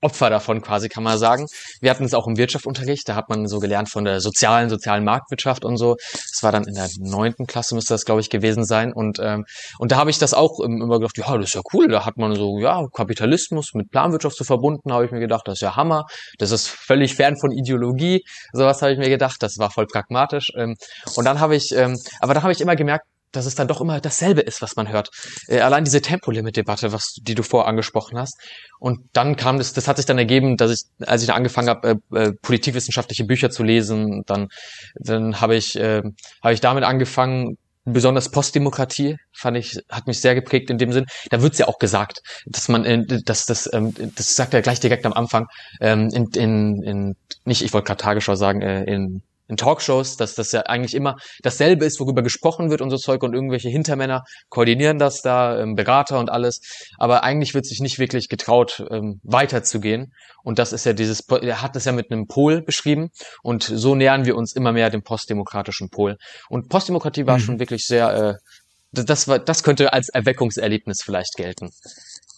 Opfer davon quasi, kann man sagen. Wir hatten es auch im Wirtschaftsunterricht, da hat man so gelernt von der sozialen, sozialen Marktwirtschaft und so. Das war dann in der neunten Klasse, müsste das, glaube ich, gewesen sein. Und, ähm, und da habe ich das auch immer gedacht, ja, das ist ja cool, da hat man so, ja, Kapitalismus mit Planwirtschaft zu verbunden, habe ich mir gedacht, das ist ja Hammer, das ist völlig fern von Ideologie. Sowas habe ich mir gedacht, das war voll pragmatisch. Ähm, und dann habe ich, ähm, aber da habe ich immer gemerkt, dass es dann doch immer dasselbe ist, was man hört. Äh, allein diese Tempolimit-Debatte, was die du vorher angesprochen hast. Und dann kam das, das hat sich dann ergeben, dass ich, als ich dann angefangen habe, äh, äh, politikwissenschaftliche Bücher zu lesen, dann, dann habe ich, äh, habe ich damit angefangen, besonders Postdemokratie fand ich hat mich sehr geprägt in dem Sinn. Da wird's ja auch gesagt, dass man, äh, dass das, ähm, das sagt er gleich direkt am Anfang ähm, in, in, in nicht, ich wollte gerade Tagesschau sagen, äh, in in Talkshows, dass das ja eigentlich immer dasselbe ist, worüber gesprochen wird und so Zeug und irgendwelche Hintermänner koordinieren das da, ähm, Berater und alles. Aber eigentlich wird sich nicht wirklich getraut, ähm, weiterzugehen. Und das ist ja dieses, er hat das ja mit einem Pol beschrieben und so nähern wir uns immer mehr dem postdemokratischen Pol. Und Postdemokratie war mhm. schon wirklich sehr, äh, das war, das könnte als Erweckungserlebnis vielleicht gelten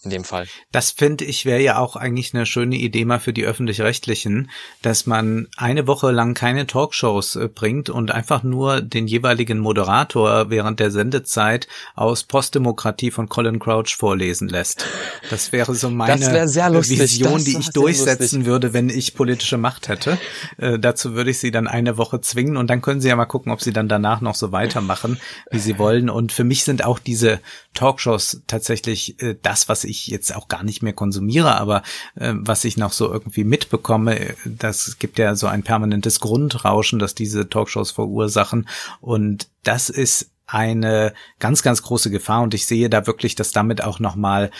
in dem Fall. Das finde ich wäre ja auch eigentlich eine schöne Idee mal für die öffentlich-rechtlichen, dass man eine Woche lang keine Talkshows äh, bringt und einfach nur den jeweiligen Moderator während der Sendezeit aus Postdemokratie von Colin Crouch vorlesen lässt. Das wäre so meine lustig, Vision, die ich durchsetzen lustig. würde, wenn ich politische Macht hätte. Äh, dazu würde ich sie dann eine Woche zwingen und dann können sie ja mal gucken, ob sie dann danach noch so weitermachen, wie sie wollen. Und für mich sind auch diese Talkshows tatsächlich äh, das, was ich jetzt auch gar nicht mehr konsumiere, aber äh, was ich noch so irgendwie mitbekomme, äh, das gibt ja so ein permanentes Grundrauschen, das diese Talkshows verursachen. Und das ist eine ganz, ganz große Gefahr und ich sehe da wirklich, dass damit auch nochmal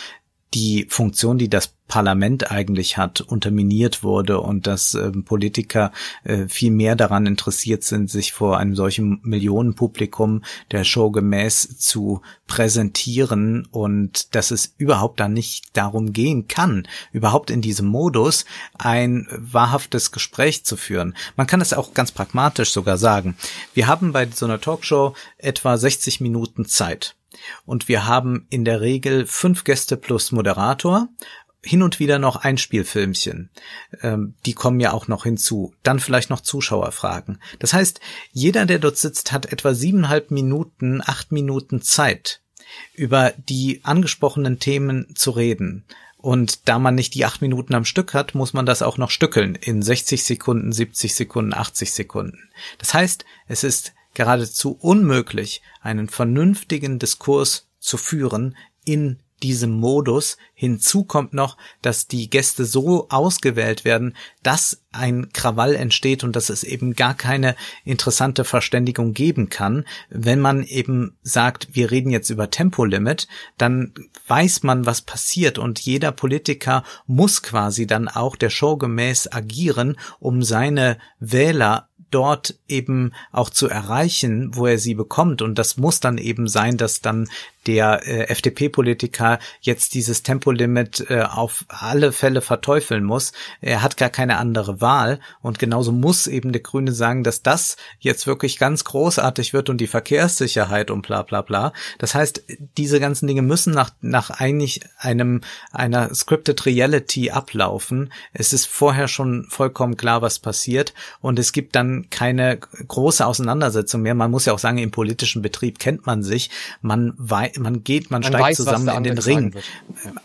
die Funktion, die das Parlament eigentlich hat, unterminiert wurde und dass äh, Politiker äh, viel mehr daran interessiert sind, sich vor einem solchen Millionenpublikum der Show gemäß zu präsentieren und dass es überhaupt da nicht darum gehen kann, überhaupt in diesem Modus ein wahrhaftes Gespräch zu führen. Man kann es auch ganz pragmatisch sogar sagen. Wir haben bei so einer Talkshow etwa 60 Minuten Zeit. Und wir haben in der Regel fünf Gäste plus Moderator hin und wieder noch Einspielfilmchen. Ähm, die kommen ja auch noch hinzu. Dann vielleicht noch Zuschauerfragen. Das heißt, jeder, der dort sitzt, hat etwa siebeneinhalb Minuten, acht Minuten Zeit, über die angesprochenen Themen zu reden. Und da man nicht die acht Minuten am Stück hat, muss man das auch noch stückeln in 60 Sekunden, 70 Sekunden, 80 Sekunden. Das heißt, es ist geradezu unmöglich, einen vernünftigen Diskurs zu führen in diesem Modus. Hinzu kommt noch, dass die Gäste so ausgewählt werden, dass ein Krawall entsteht und dass es eben gar keine interessante Verständigung geben kann. Wenn man eben sagt, wir reden jetzt über Tempolimit, dann weiß man, was passiert und jeder Politiker muss quasi dann auch der Show gemäß agieren, um seine Wähler dort eben auch zu erreichen, wo er sie bekommt. Und das muss dann eben sein, dass dann der äh, FDP-Politiker jetzt dieses Tempolimit äh, auf alle Fälle verteufeln muss. Er hat gar keine andere Wahl. Und genauso muss eben der Grüne sagen, dass das jetzt wirklich ganz großartig wird und die Verkehrssicherheit und bla bla bla. Das heißt, diese ganzen Dinge müssen nach, nach eigentlich einem einer Scripted Reality ablaufen. Es ist vorher schon vollkommen klar, was passiert. Und es gibt dann keine große Auseinandersetzung mehr. Man muss ja auch sagen, im politischen Betrieb kennt man sich. Man weiß, man geht, man, man steigt weiß, zusammen in den Ring.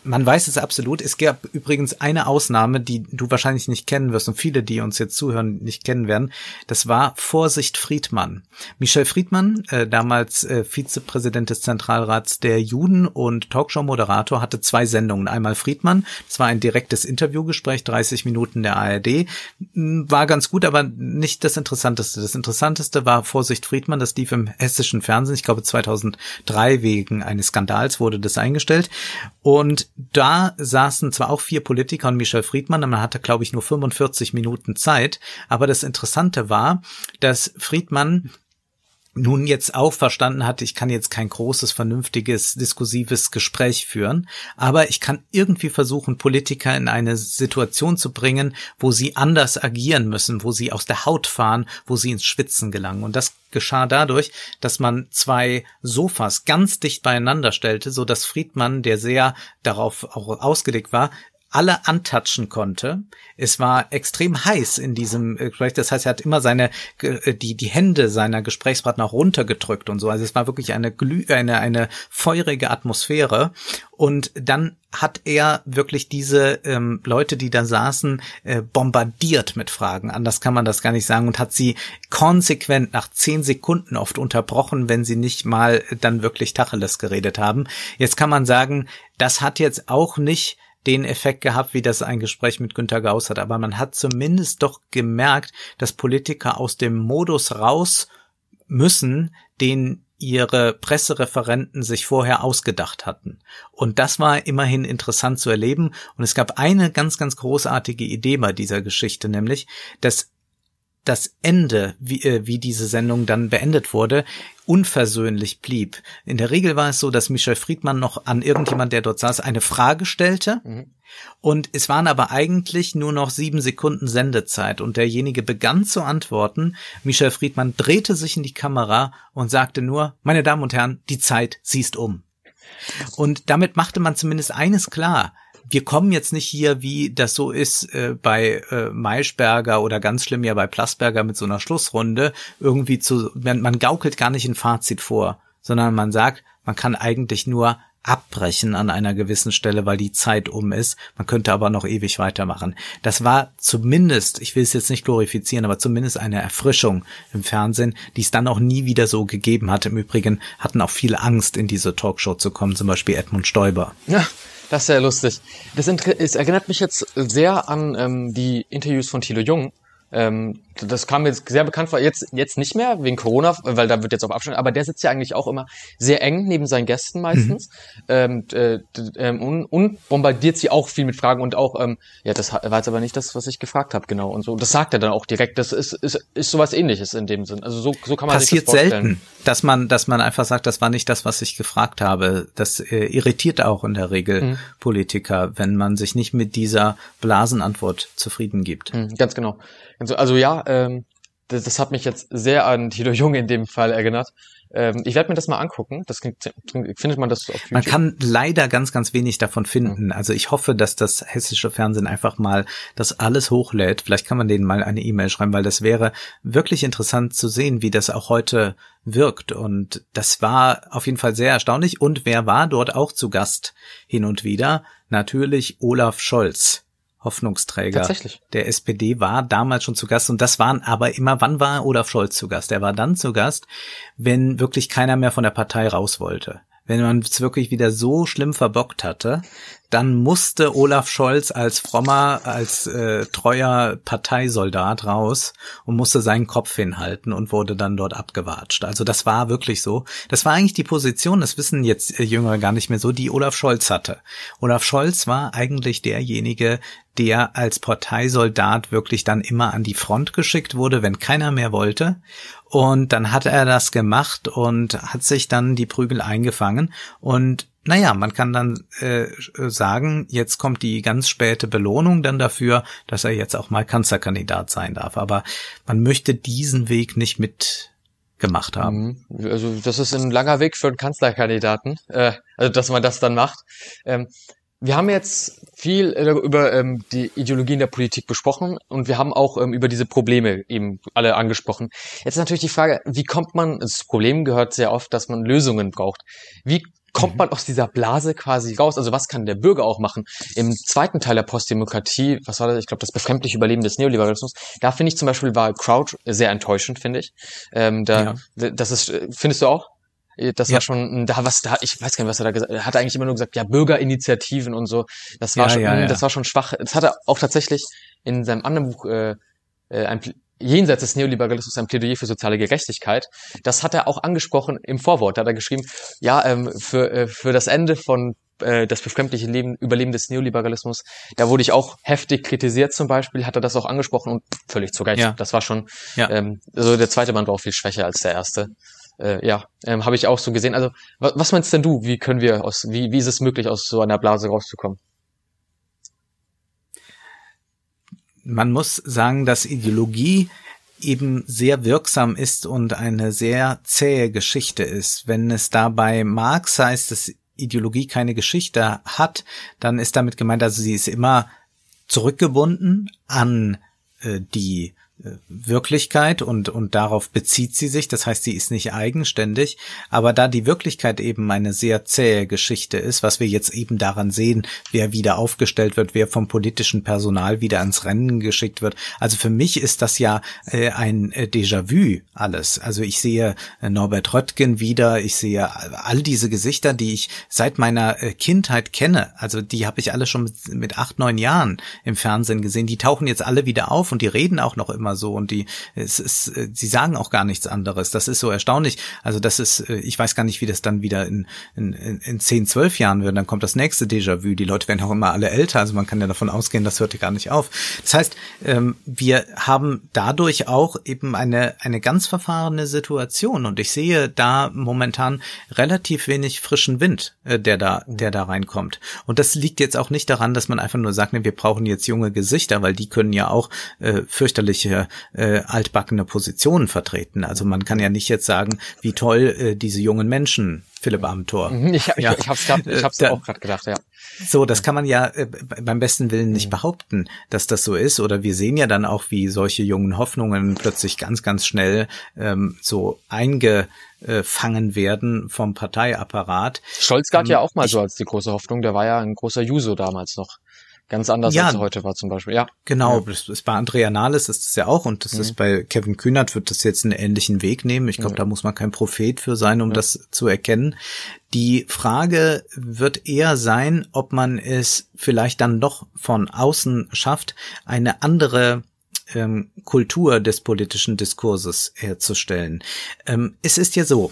Man weiß es absolut. Es gab übrigens eine Ausnahme, die du wahrscheinlich nicht kennen wirst und viele, die uns jetzt zuhören, nicht kennen werden. Das war Vorsicht Friedmann. Michel Friedmann, äh, damals äh, Vizepräsident des Zentralrats der Juden und Talkshow-Moderator, hatte zwei Sendungen. Einmal Friedmann, das war ein direktes Interviewgespräch, 30 Minuten der ARD. War ganz gut, aber nicht das Interessanteste. Das Interessanteste war Vorsicht Friedmann, das lief im hessischen Fernsehen, ich glaube 2003 wegen eines Skandals wurde das eingestellt. Und da saßen zwar auch vier Politiker und Michel Friedmann, man hatte, glaube ich, nur 45 Minuten Zeit. Aber das Interessante war, dass Friedmann nun jetzt auch verstanden hat, ich kann jetzt kein großes, vernünftiges, diskursives Gespräch führen, aber ich kann irgendwie versuchen, Politiker in eine Situation zu bringen, wo sie anders agieren müssen, wo sie aus der Haut fahren, wo sie ins Schwitzen gelangen. Und das geschah dadurch, dass man zwei Sofas ganz dicht beieinander stellte, so dass Friedmann, der sehr darauf auch ausgelegt war, alle antatschen konnte. Es war extrem heiß in diesem Gespräch. Das heißt, er hat immer seine äh, die die Hände seiner Gesprächspartner runtergedrückt und so. Also es war wirklich eine glüh eine eine feurige Atmosphäre. Und dann hat er wirklich diese ähm, Leute, die da saßen, äh, bombardiert mit Fragen. Anders kann man das gar nicht sagen und hat sie konsequent nach zehn Sekunden oft unterbrochen, wenn sie nicht mal dann wirklich Tacheles geredet haben. Jetzt kann man sagen, das hat jetzt auch nicht den Effekt gehabt, wie das ein Gespräch mit Günter Gauss hat. Aber man hat zumindest doch gemerkt, dass Politiker aus dem Modus raus müssen, den ihre Pressereferenten sich vorher ausgedacht hatten. Und das war immerhin interessant zu erleben. Und es gab eine ganz, ganz großartige Idee bei dieser Geschichte, nämlich, dass das Ende, wie, äh, wie diese Sendung dann beendet wurde, unversöhnlich blieb. In der Regel war es so, dass Michel Friedmann noch an irgendjemand, der dort saß, eine Frage stellte. Mhm. Und es waren aber eigentlich nur noch sieben Sekunden Sendezeit und derjenige begann zu antworten. Michel Friedmann drehte sich in die Kamera und sagte nur, meine Damen und Herren, die Zeit siehst um. Und damit machte man zumindest eines klar wir kommen jetzt nicht hier, wie das so ist äh, bei äh, Maischberger oder ganz schlimm ja bei Plasberger mit so einer Schlussrunde, irgendwie zu, man, man gaukelt gar nicht ein Fazit vor, sondern man sagt, man kann eigentlich nur abbrechen an einer gewissen Stelle, weil die Zeit um ist. Man könnte aber noch ewig weitermachen. Das war zumindest, ich will es jetzt nicht glorifizieren, aber zumindest eine Erfrischung im Fernsehen, die es dann auch nie wieder so gegeben hat. Im Übrigen hatten auch viele Angst, in diese Talkshow zu kommen, zum Beispiel Edmund Stoiber. Ja, das ist sehr lustig. Das es erinnert mich jetzt sehr an ähm, die Interviews von Thilo Jung, ähm, das kam mir sehr bekannt vor, jetzt, jetzt nicht mehr, wegen Corona, weil da wird jetzt auf Abstand, aber der sitzt ja eigentlich auch immer sehr eng neben seinen Gästen meistens mhm. ähm, äh, ähm, und, und bombardiert sie auch viel mit Fragen und auch, ähm, ja, das war jetzt aber nicht das, was ich gefragt habe, genau. Und so, das sagt er dann auch direkt. Das ist, ist, ist sowas ähnliches in dem Sinn. Also so, so kann man Passiert sich das vorstellen. selten, dass man, dass man einfach sagt, das war nicht das, was ich gefragt habe. Das äh, irritiert auch in der Regel mhm. Politiker, wenn man sich nicht mit dieser Blasenantwort zufrieden gibt. Mhm, ganz genau. Also, also ja, ähm, das, das hat mich jetzt sehr an Tilo Jung in dem Fall erinnert. Ähm, ich werde mir das mal angucken. Das findet man das auf YouTube? Man kann leider ganz, ganz wenig davon finden. Mhm. Also ich hoffe, dass das hessische Fernsehen einfach mal das alles hochlädt. Vielleicht kann man denen mal eine E-Mail schreiben, weil das wäre wirklich interessant zu sehen, wie das auch heute wirkt. Und das war auf jeden Fall sehr erstaunlich. Und wer war dort auch zu Gast hin und wieder? Natürlich Olaf Scholz. Hoffnungsträger Tatsächlich. der SPD war damals schon zu Gast und das waren aber immer, wann war Olaf Scholz zu Gast? Er war dann zu Gast, wenn wirklich keiner mehr von der Partei raus wollte. Wenn man es wirklich wieder so schlimm verbockt hatte, dann musste Olaf Scholz als frommer, als äh, treuer Parteisoldat raus und musste seinen Kopf hinhalten und wurde dann dort abgewatscht. Also das war wirklich so. Das war eigentlich die Position, das wissen jetzt äh, Jüngere gar nicht mehr so, die Olaf Scholz hatte. Olaf Scholz war eigentlich derjenige, der als Parteisoldat wirklich dann immer an die Front geschickt wurde, wenn keiner mehr wollte. Und dann hat er das gemacht und hat sich dann die Prügel eingefangen und naja, man kann dann äh, sagen, jetzt kommt die ganz späte Belohnung dann dafür, dass er jetzt auch mal Kanzlerkandidat sein darf. Aber man möchte diesen Weg nicht mitgemacht haben. Mhm. Also das ist ein langer Weg für einen Kanzlerkandidaten, äh, also dass man das dann macht. Ähm, wir haben jetzt viel äh, über ähm, die Ideologien der Politik besprochen und wir haben auch ähm, über diese Probleme eben alle angesprochen. Jetzt ist natürlich die Frage, wie kommt man, das Problem gehört sehr oft, dass man Lösungen braucht. Wie kommt mhm. man aus dieser Blase quasi raus? Also was kann der Bürger auch machen? Im zweiten Teil der Postdemokratie, was war das? Ich glaube, das befremdliche Überleben des Neoliberalismus. Da finde ich zum Beispiel war Crouch sehr enttäuschend, finde ich. Ähm, da, ja. das ist, findest du auch? Das ja. war schon, da was da, ich weiß gar nicht, was er da gesagt hat. Er hat eigentlich immer nur gesagt, ja, Bürgerinitiativen und so. Das war ja, schon, ja, das war schon schwach. Das hat er auch tatsächlich in seinem anderen Buch äh, äh ein jenseits des Neoliberalismus ein Plädoyer für soziale Gerechtigkeit. Das hat er auch angesprochen im Vorwort. Da hat er geschrieben, ja, ähm, für, äh, für das Ende von äh, das befremdliche Leben, Überleben des Neoliberalismus, da wurde ich auch heftig kritisiert zum Beispiel, hat er das auch angesprochen und völlig zu Recht. Ja. Das war schon, ja. ähm, also der zweite Band war auch viel schwächer als der erste. Äh, ja, ähm, habe ich auch so gesehen. Also was, was meinst denn du, wie können wir aus, wie, wie ist es möglich, aus so einer Blase rauszukommen? man muss sagen, dass Ideologie eben sehr wirksam ist und eine sehr zähe Geschichte ist. Wenn es dabei Marx heißt, dass Ideologie keine Geschichte hat, dann ist damit gemeint, also sie ist immer zurückgebunden an äh, die Wirklichkeit und, und darauf bezieht sie sich. Das heißt, sie ist nicht eigenständig. Aber da die Wirklichkeit eben eine sehr zähe Geschichte ist, was wir jetzt eben daran sehen, wer wieder aufgestellt wird, wer vom politischen Personal wieder ans Rennen geschickt wird. Also für mich ist das ja äh, ein äh, Déjà-vu alles. Also ich sehe äh, Norbert Röttgen wieder, ich sehe all diese Gesichter, die ich seit meiner äh, Kindheit kenne. Also die habe ich alle schon mit, mit acht, neun Jahren im Fernsehen gesehen. Die tauchen jetzt alle wieder auf und die reden auch noch immer immer so und die es ist äh, sie sagen auch gar nichts anderes. Das ist so erstaunlich. Also das ist äh, ich weiß gar nicht, wie das dann wieder in in, in 10, 12 Jahren wird. Dann kommt das nächste Déjà-vu. Die Leute werden auch immer alle älter, also man kann ja davon ausgehen, das hört ja gar nicht auf. Das heißt, ähm, wir haben dadurch auch eben eine eine ganz verfahrene Situation und ich sehe da momentan relativ wenig frischen Wind, äh, der da der da reinkommt. Und das liegt jetzt auch nicht daran, dass man einfach nur sagt, nee, wir brauchen jetzt junge Gesichter, weil die können ja auch äh, fürchterliche äh, altbackene Positionen vertreten. Also man kann ja nicht jetzt sagen, wie toll äh, diese jungen Menschen Philipp Amthor. Mhm, ich, ich, ja. ich hab's, grad, ich hab's da, auch gerade gedacht, ja. So, das kann man ja äh, beim besten Willen nicht mhm. behaupten, dass das so ist. Oder wir sehen ja dann auch, wie solche jungen Hoffnungen plötzlich ganz, ganz schnell ähm, so eingefangen werden vom Parteiapparat. Scholz galt ähm, ja auch mal so als die große Hoffnung. Der war ja ein großer Juso damals noch. Ganz anders ja, als heute war zum Beispiel, ja. Genau, ja. das ist bei Andrea Nahles ist es ja auch und das mhm. ist bei Kevin Kühnert wird das jetzt einen ähnlichen Weg nehmen. Ich glaube, ja. da muss man kein Prophet für sein, um das zu erkennen. Die Frage wird eher sein, ob man es vielleicht dann doch von außen schafft, eine andere ähm, Kultur des politischen Diskurses herzustellen. Ähm, es ist ja so,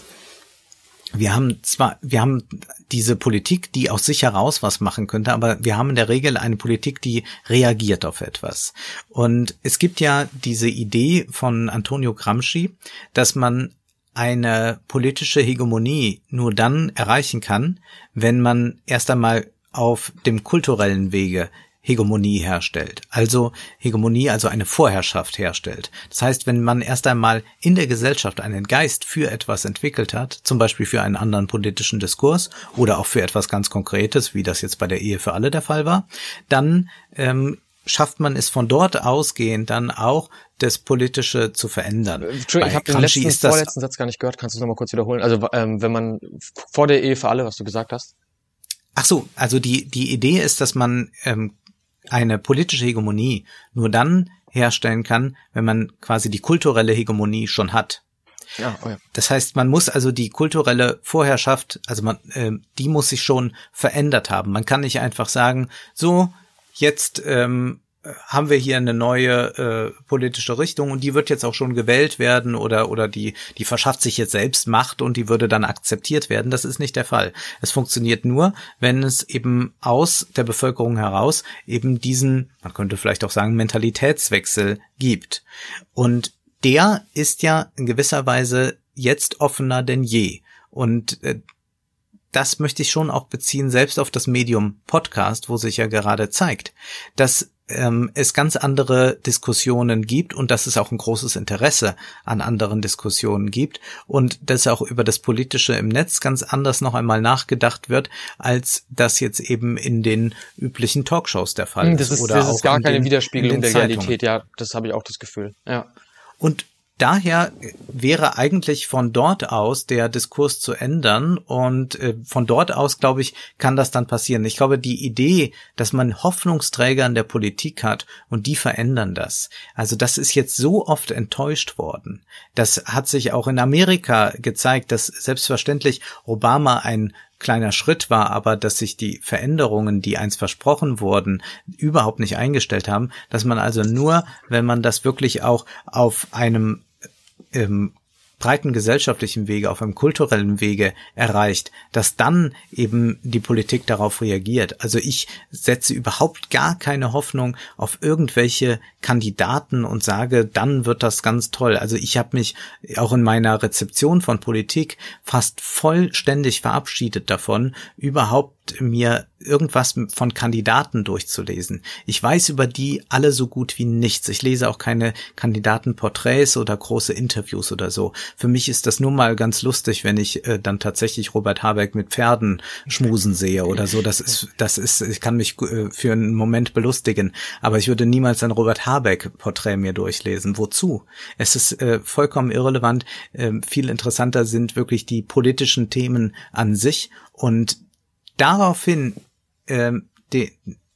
wir haben zwar, wir haben diese Politik, die aus sich heraus was machen könnte, aber wir haben in der Regel eine Politik, die reagiert auf etwas. Und es gibt ja diese Idee von Antonio Gramsci, dass man eine politische Hegemonie nur dann erreichen kann, wenn man erst einmal auf dem kulturellen Wege Hegemonie herstellt. Also Hegemonie, also eine Vorherrschaft herstellt. Das heißt, wenn man erst einmal in der Gesellschaft einen Geist für etwas entwickelt hat, zum Beispiel für einen anderen politischen Diskurs oder auch für etwas ganz Konkretes, wie das jetzt bei der Ehe für alle der Fall war, dann ähm, schafft man es von dort ausgehend dann auch das Politische zu verändern. Äh, Entschuldigung, ich habe den letzten, vorletzten Satz gar nicht gehört. Kannst du es nochmal kurz wiederholen? Also ähm, wenn man vor der Ehe für alle, was du gesagt hast? Ach so, also die die Idee ist, dass man ähm, eine politische Hegemonie nur dann herstellen kann, wenn man quasi die kulturelle Hegemonie schon hat. Ja, oh ja. Das heißt, man muss also die kulturelle Vorherrschaft, also man, äh, die muss sich schon verändert haben. Man kann nicht einfach sagen, so jetzt ähm, haben wir hier eine neue äh, politische Richtung und die wird jetzt auch schon gewählt werden oder oder die die verschafft sich jetzt selbst Macht und die würde dann akzeptiert werden. Das ist nicht der Fall. Es funktioniert nur, wenn es eben aus der Bevölkerung heraus eben diesen, man könnte vielleicht auch sagen, Mentalitätswechsel gibt. Und der ist ja in gewisser Weise jetzt offener denn je. Und äh, das möchte ich schon auch beziehen, selbst auf das Medium Podcast, wo sich ja gerade zeigt, dass ähm, es ganz andere Diskussionen gibt und dass es auch ein großes Interesse an anderen Diskussionen gibt und dass auch über das Politische im Netz ganz anders noch einmal nachgedacht wird, als das jetzt eben in den üblichen Talkshows der Fall hm, ist. Das ist, Oder das ist gar keine den, Widerspiegelung der Realität, ja, das habe ich auch das Gefühl. Ja. Und daher wäre eigentlich von dort aus der Diskurs zu ändern und äh, von dort aus, glaube ich, kann das dann passieren. Ich glaube, die Idee, dass man Hoffnungsträger in der Politik hat und die verändern das. Also das ist jetzt so oft enttäuscht worden. Das hat sich auch in Amerika gezeigt, dass selbstverständlich Obama ein kleiner Schritt war, aber dass sich die Veränderungen, die einst versprochen wurden, überhaupt nicht eingestellt haben, dass man also nur, wenn man das wirklich auch auf einem im breiten gesellschaftlichen Wege, auf einem kulturellen Wege erreicht, dass dann eben die Politik darauf reagiert. Also ich setze überhaupt gar keine Hoffnung auf irgendwelche Kandidaten und sage, dann wird das ganz toll. Also ich habe mich auch in meiner Rezeption von Politik fast vollständig verabschiedet davon, überhaupt mir irgendwas von Kandidaten durchzulesen. Ich weiß über die alle so gut wie nichts. Ich lese auch keine Kandidatenporträts oder große Interviews oder so. Für mich ist das nur mal ganz lustig, wenn ich äh, dann tatsächlich Robert Habeck mit Pferden schmusen sehe oder so. Das ist, das ist, ich kann mich äh, für einen Moment belustigen. Aber ich würde niemals ein Robert Habeck Porträt mir durchlesen. Wozu? Es ist äh, vollkommen irrelevant. Äh, viel interessanter sind wirklich die politischen Themen an sich und daraufhin ähm, de,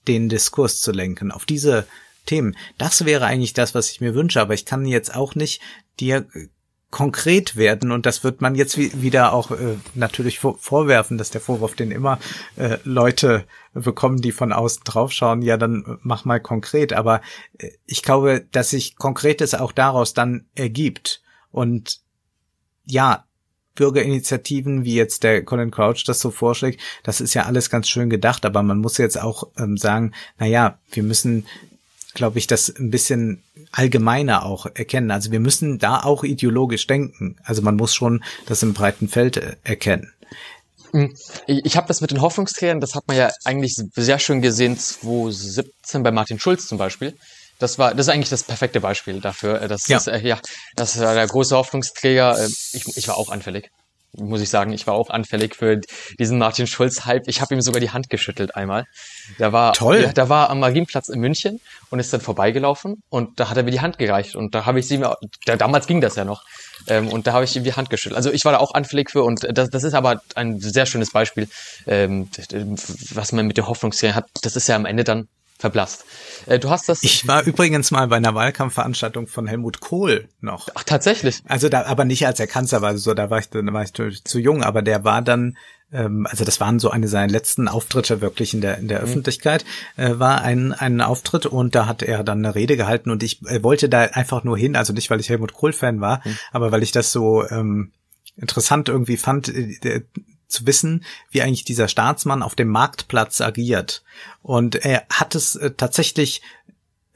den Diskurs zu lenken, auf diese Themen. Das wäre eigentlich das, was ich mir wünsche, aber ich kann jetzt auch nicht dir konkret werden und das wird man jetzt wieder auch äh, natürlich vorwerfen, dass der Vorwurf, den immer äh, Leute bekommen, die von außen draufschauen, ja dann mach mal konkret, aber äh, ich glaube, dass sich Konkretes auch daraus dann ergibt und ja, Bürgerinitiativen, wie jetzt der Colin Crouch das so vorschlägt, das ist ja alles ganz schön gedacht, aber man muss jetzt auch ähm, sagen, na ja, wir müssen, glaube ich, das ein bisschen allgemeiner auch erkennen. Also wir müssen da auch ideologisch denken. Also man muss schon das im breiten Feld äh, erkennen. Hm. Ich habe das mit den Hoffnungsträgern, das hat man ja eigentlich sehr schön gesehen 2017 bei Martin Schulz zum Beispiel. Das war, das ist eigentlich das perfekte Beispiel dafür. Äh, das ja. ist, äh, ja, das war der große Hoffnungsträger. Äh, ich, ich war auch anfällig muss ich sagen, ich war auch anfällig für diesen Martin Schulz-Hype. Ich habe ihm sogar die Hand geschüttelt einmal. Da war, Toll. Da, da war am Marienplatz in München und ist dann vorbeigelaufen und da hat er mir die Hand gereicht und da habe ich sie mir, da, damals ging das ja noch, ähm, und da habe ich ihm die Hand geschüttelt. Also ich war da auch anfällig für und das, das ist aber ein sehr schönes Beispiel, ähm, was man mit der Hoffnungsserie hat. Das ist ja am Ende dann verblasst. Äh, du hast das. Ich war übrigens mal bei einer Wahlkampfveranstaltung von Helmut Kohl noch. Ach, tatsächlich. Also da, aber nicht als er Kanzler war, so, da war ich, da war ich zu jung, aber der war dann, ähm, also das waren so eine seiner letzten Auftritte wirklich in der, in der mhm. Öffentlichkeit, äh, war ein, ein Auftritt und da hat er dann eine Rede gehalten und ich äh, wollte da einfach nur hin, also nicht, weil ich Helmut Kohl-Fan war, mhm. aber weil ich das so, ähm, interessant irgendwie fand, äh, zu wissen, wie eigentlich dieser Staatsmann auf dem Marktplatz agiert. Und er hat es äh, tatsächlich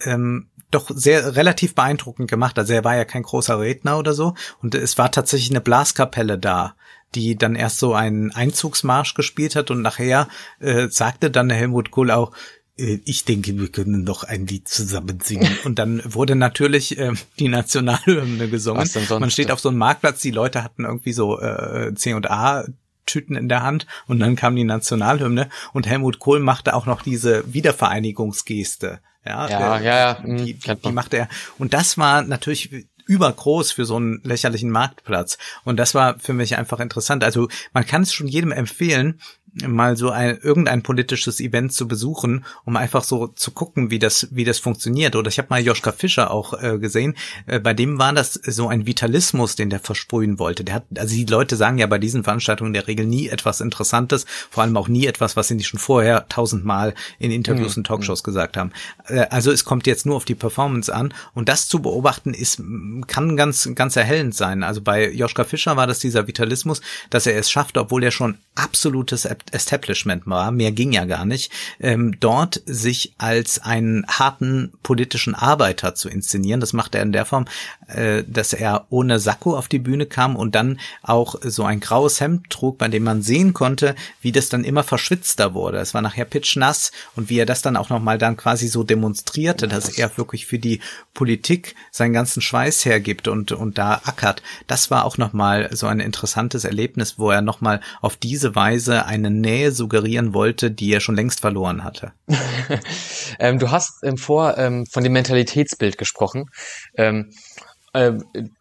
ähm, doch sehr relativ beeindruckend gemacht. Also er war ja kein großer Redner oder so. Und es war tatsächlich eine Blaskapelle da, die dann erst so einen Einzugsmarsch gespielt hat und nachher äh, sagte dann Helmut Kohl auch, äh, ich denke, wir können noch ein Lied zusammen singen. (laughs) Und dann wurde natürlich äh, die Nationalhymne gesungen. Man steht auf so einem Marktplatz, die Leute hatten irgendwie so äh, C und A Tüten in der Hand und dann kam die Nationalhymne und Helmut Kohl machte auch noch diese Wiedervereinigungsgeste. Ja, ja, ja, ja. Die, die, die machte er. Und das war natürlich übergroß für so einen lächerlichen Marktplatz. Und das war für mich einfach interessant. Also man kann es schon jedem empfehlen, mal so ein irgendein politisches Event zu besuchen, um einfach so zu gucken, wie das wie das funktioniert. Oder ich habe mal Joschka Fischer auch äh, gesehen. Äh, bei dem war das so ein Vitalismus, den der versprühen wollte. Der hat also die Leute sagen ja bei diesen Veranstaltungen in der Regel nie etwas Interessantes, vor allem auch nie etwas, was sie nicht schon vorher tausendmal in Interviews mhm. und Talkshows mhm. gesagt haben. Äh, also es kommt jetzt nur auf die Performance an und das zu beobachten ist kann ganz ganz erhellend sein. Also bei Joschka Fischer war das dieser Vitalismus, dass er es schafft, obwohl er schon absolutes Establishment war, mehr ging ja gar nicht, ähm, dort sich als einen harten politischen Arbeiter zu inszenieren. Das macht er in der Form, äh, dass er ohne Sakko auf die Bühne kam und dann auch so ein graues Hemd trug, bei dem man sehen konnte, wie das dann immer verschwitzter wurde. Es war nachher pitchnass und wie er das dann auch nochmal dann quasi so demonstrierte, dass er wirklich für die Politik seinen ganzen Schweiß hergibt und, und da ackert. Das war auch nochmal so ein interessantes Erlebnis, wo er nochmal auf diese Weise eine Nähe suggerieren wollte, die er schon längst verloren hatte. (laughs) ähm, du hast ähm, vor ähm, von dem Mentalitätsbild gesprochen. Ähm, äh,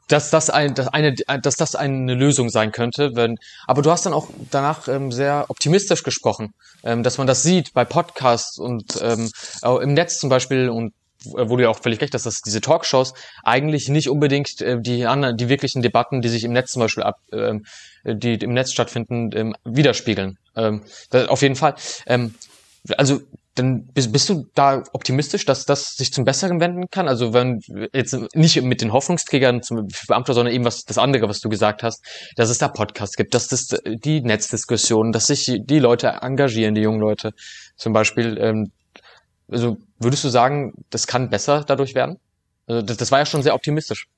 dass das ein, dass eine, dass das eine Lösung sein könnte. Wenn, aber du hast dann auch danach ähm, sehr optimistisch gesprochen, ähm, dass man das sieht bei Podcasts und ähm, im Netz zum Beispiel und wo du ja auch völlig recht hast, dass diese Talkshows eigentlich nicht unbedingt äh, die anderen, die wirklichen Debatten, die sich im Netz zum Beispiel ab, ähm, die im Netz stattfinden, ähm, widerspiegeln. Ähm, das, auf jeden Fall. Ähm, also dann bist, bist du da optimistisch, dass das sich zum Besseren wenden kann? Also wenn jetzt nicht mit den Hoffnungsträgern zum Beamter, sondern eben was das andere, was du gesagt hast, dass es da Podcasts gibt, dass das die Netzdiskussionen, dass sich die Leute engagieren, die jungen Leute zum Beispiel. Ähm, also würdest du sagen, das kann besser dadurch werden? Also das, das war ja schon sehr optimistisch.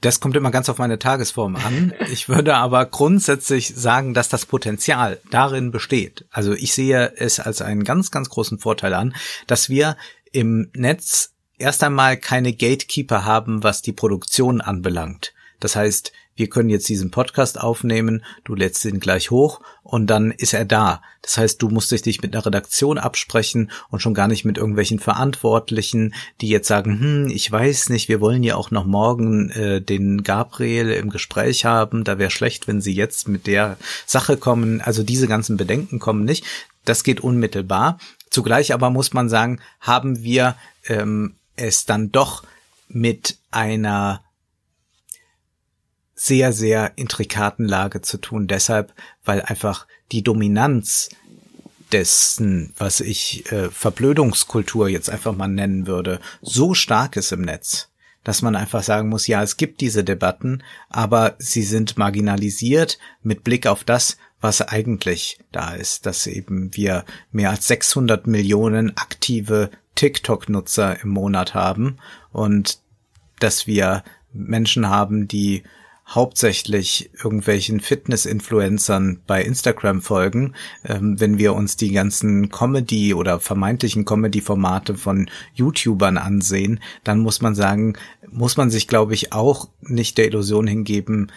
Das kommt immer ganz auf meine Tagesform an. (laughs) Ich würde aber grundsätzlich sagen, dass das Potenzial darin besteht. Also ich sehe es als einen ganz, ganz großen Vorteil an, dass wir im Netz erst einmal keine Gatekeeper haben, was die Produktion anbelangt. Das heißt, wir können jetzt diesen Podcast aufnehmen, du lädst ihn gleich hoch und dann ist er da. Das heißt, du musst dich mit einer Redaktion absprechen und schon gar nicht mit irgendwelchen Verantwortlichen, die jetzt sagen, hm, ich weiß nicht, wir wollen ja auch noch morgen äh, den Gabriel im Gespräch haben, da wäre schlecht, wenn sie jetzt mit der Sache kommen. Also diese ganzen Bedenken kommen nicht. Das geht unmittelbar. Zugleich aber muss man sagen, haben wir ähm, es dann doch mit einer sehr, sehr intrikaten Lage zu tun. Deshalb, weil einfach die Dominanz dessen, was ich äh, Verblödungskultur jetzt einfach mal nennen würde, so stark ist im Netz, dass man einfach sagen muss, ja, es gibt diese Debatten, aber sie sind marginalisiert mit Blick auf das, was eigentlich da ist, dass eben wir mehr als 600 Millionen aktive TikTok-Nutzer im Monat haben und dass wir Menschen haben, die hauptsächlich irgendwelchen Fitness-Influencern bei Instagram folgen. Ähm, wenn wir uns die ganzen Comedy oder vermeintlichen Comedy-Formate von YouTubern ansehen, dann muss man sagen, muss man sich, glaube ich, auch nicht der Illusion hingeben,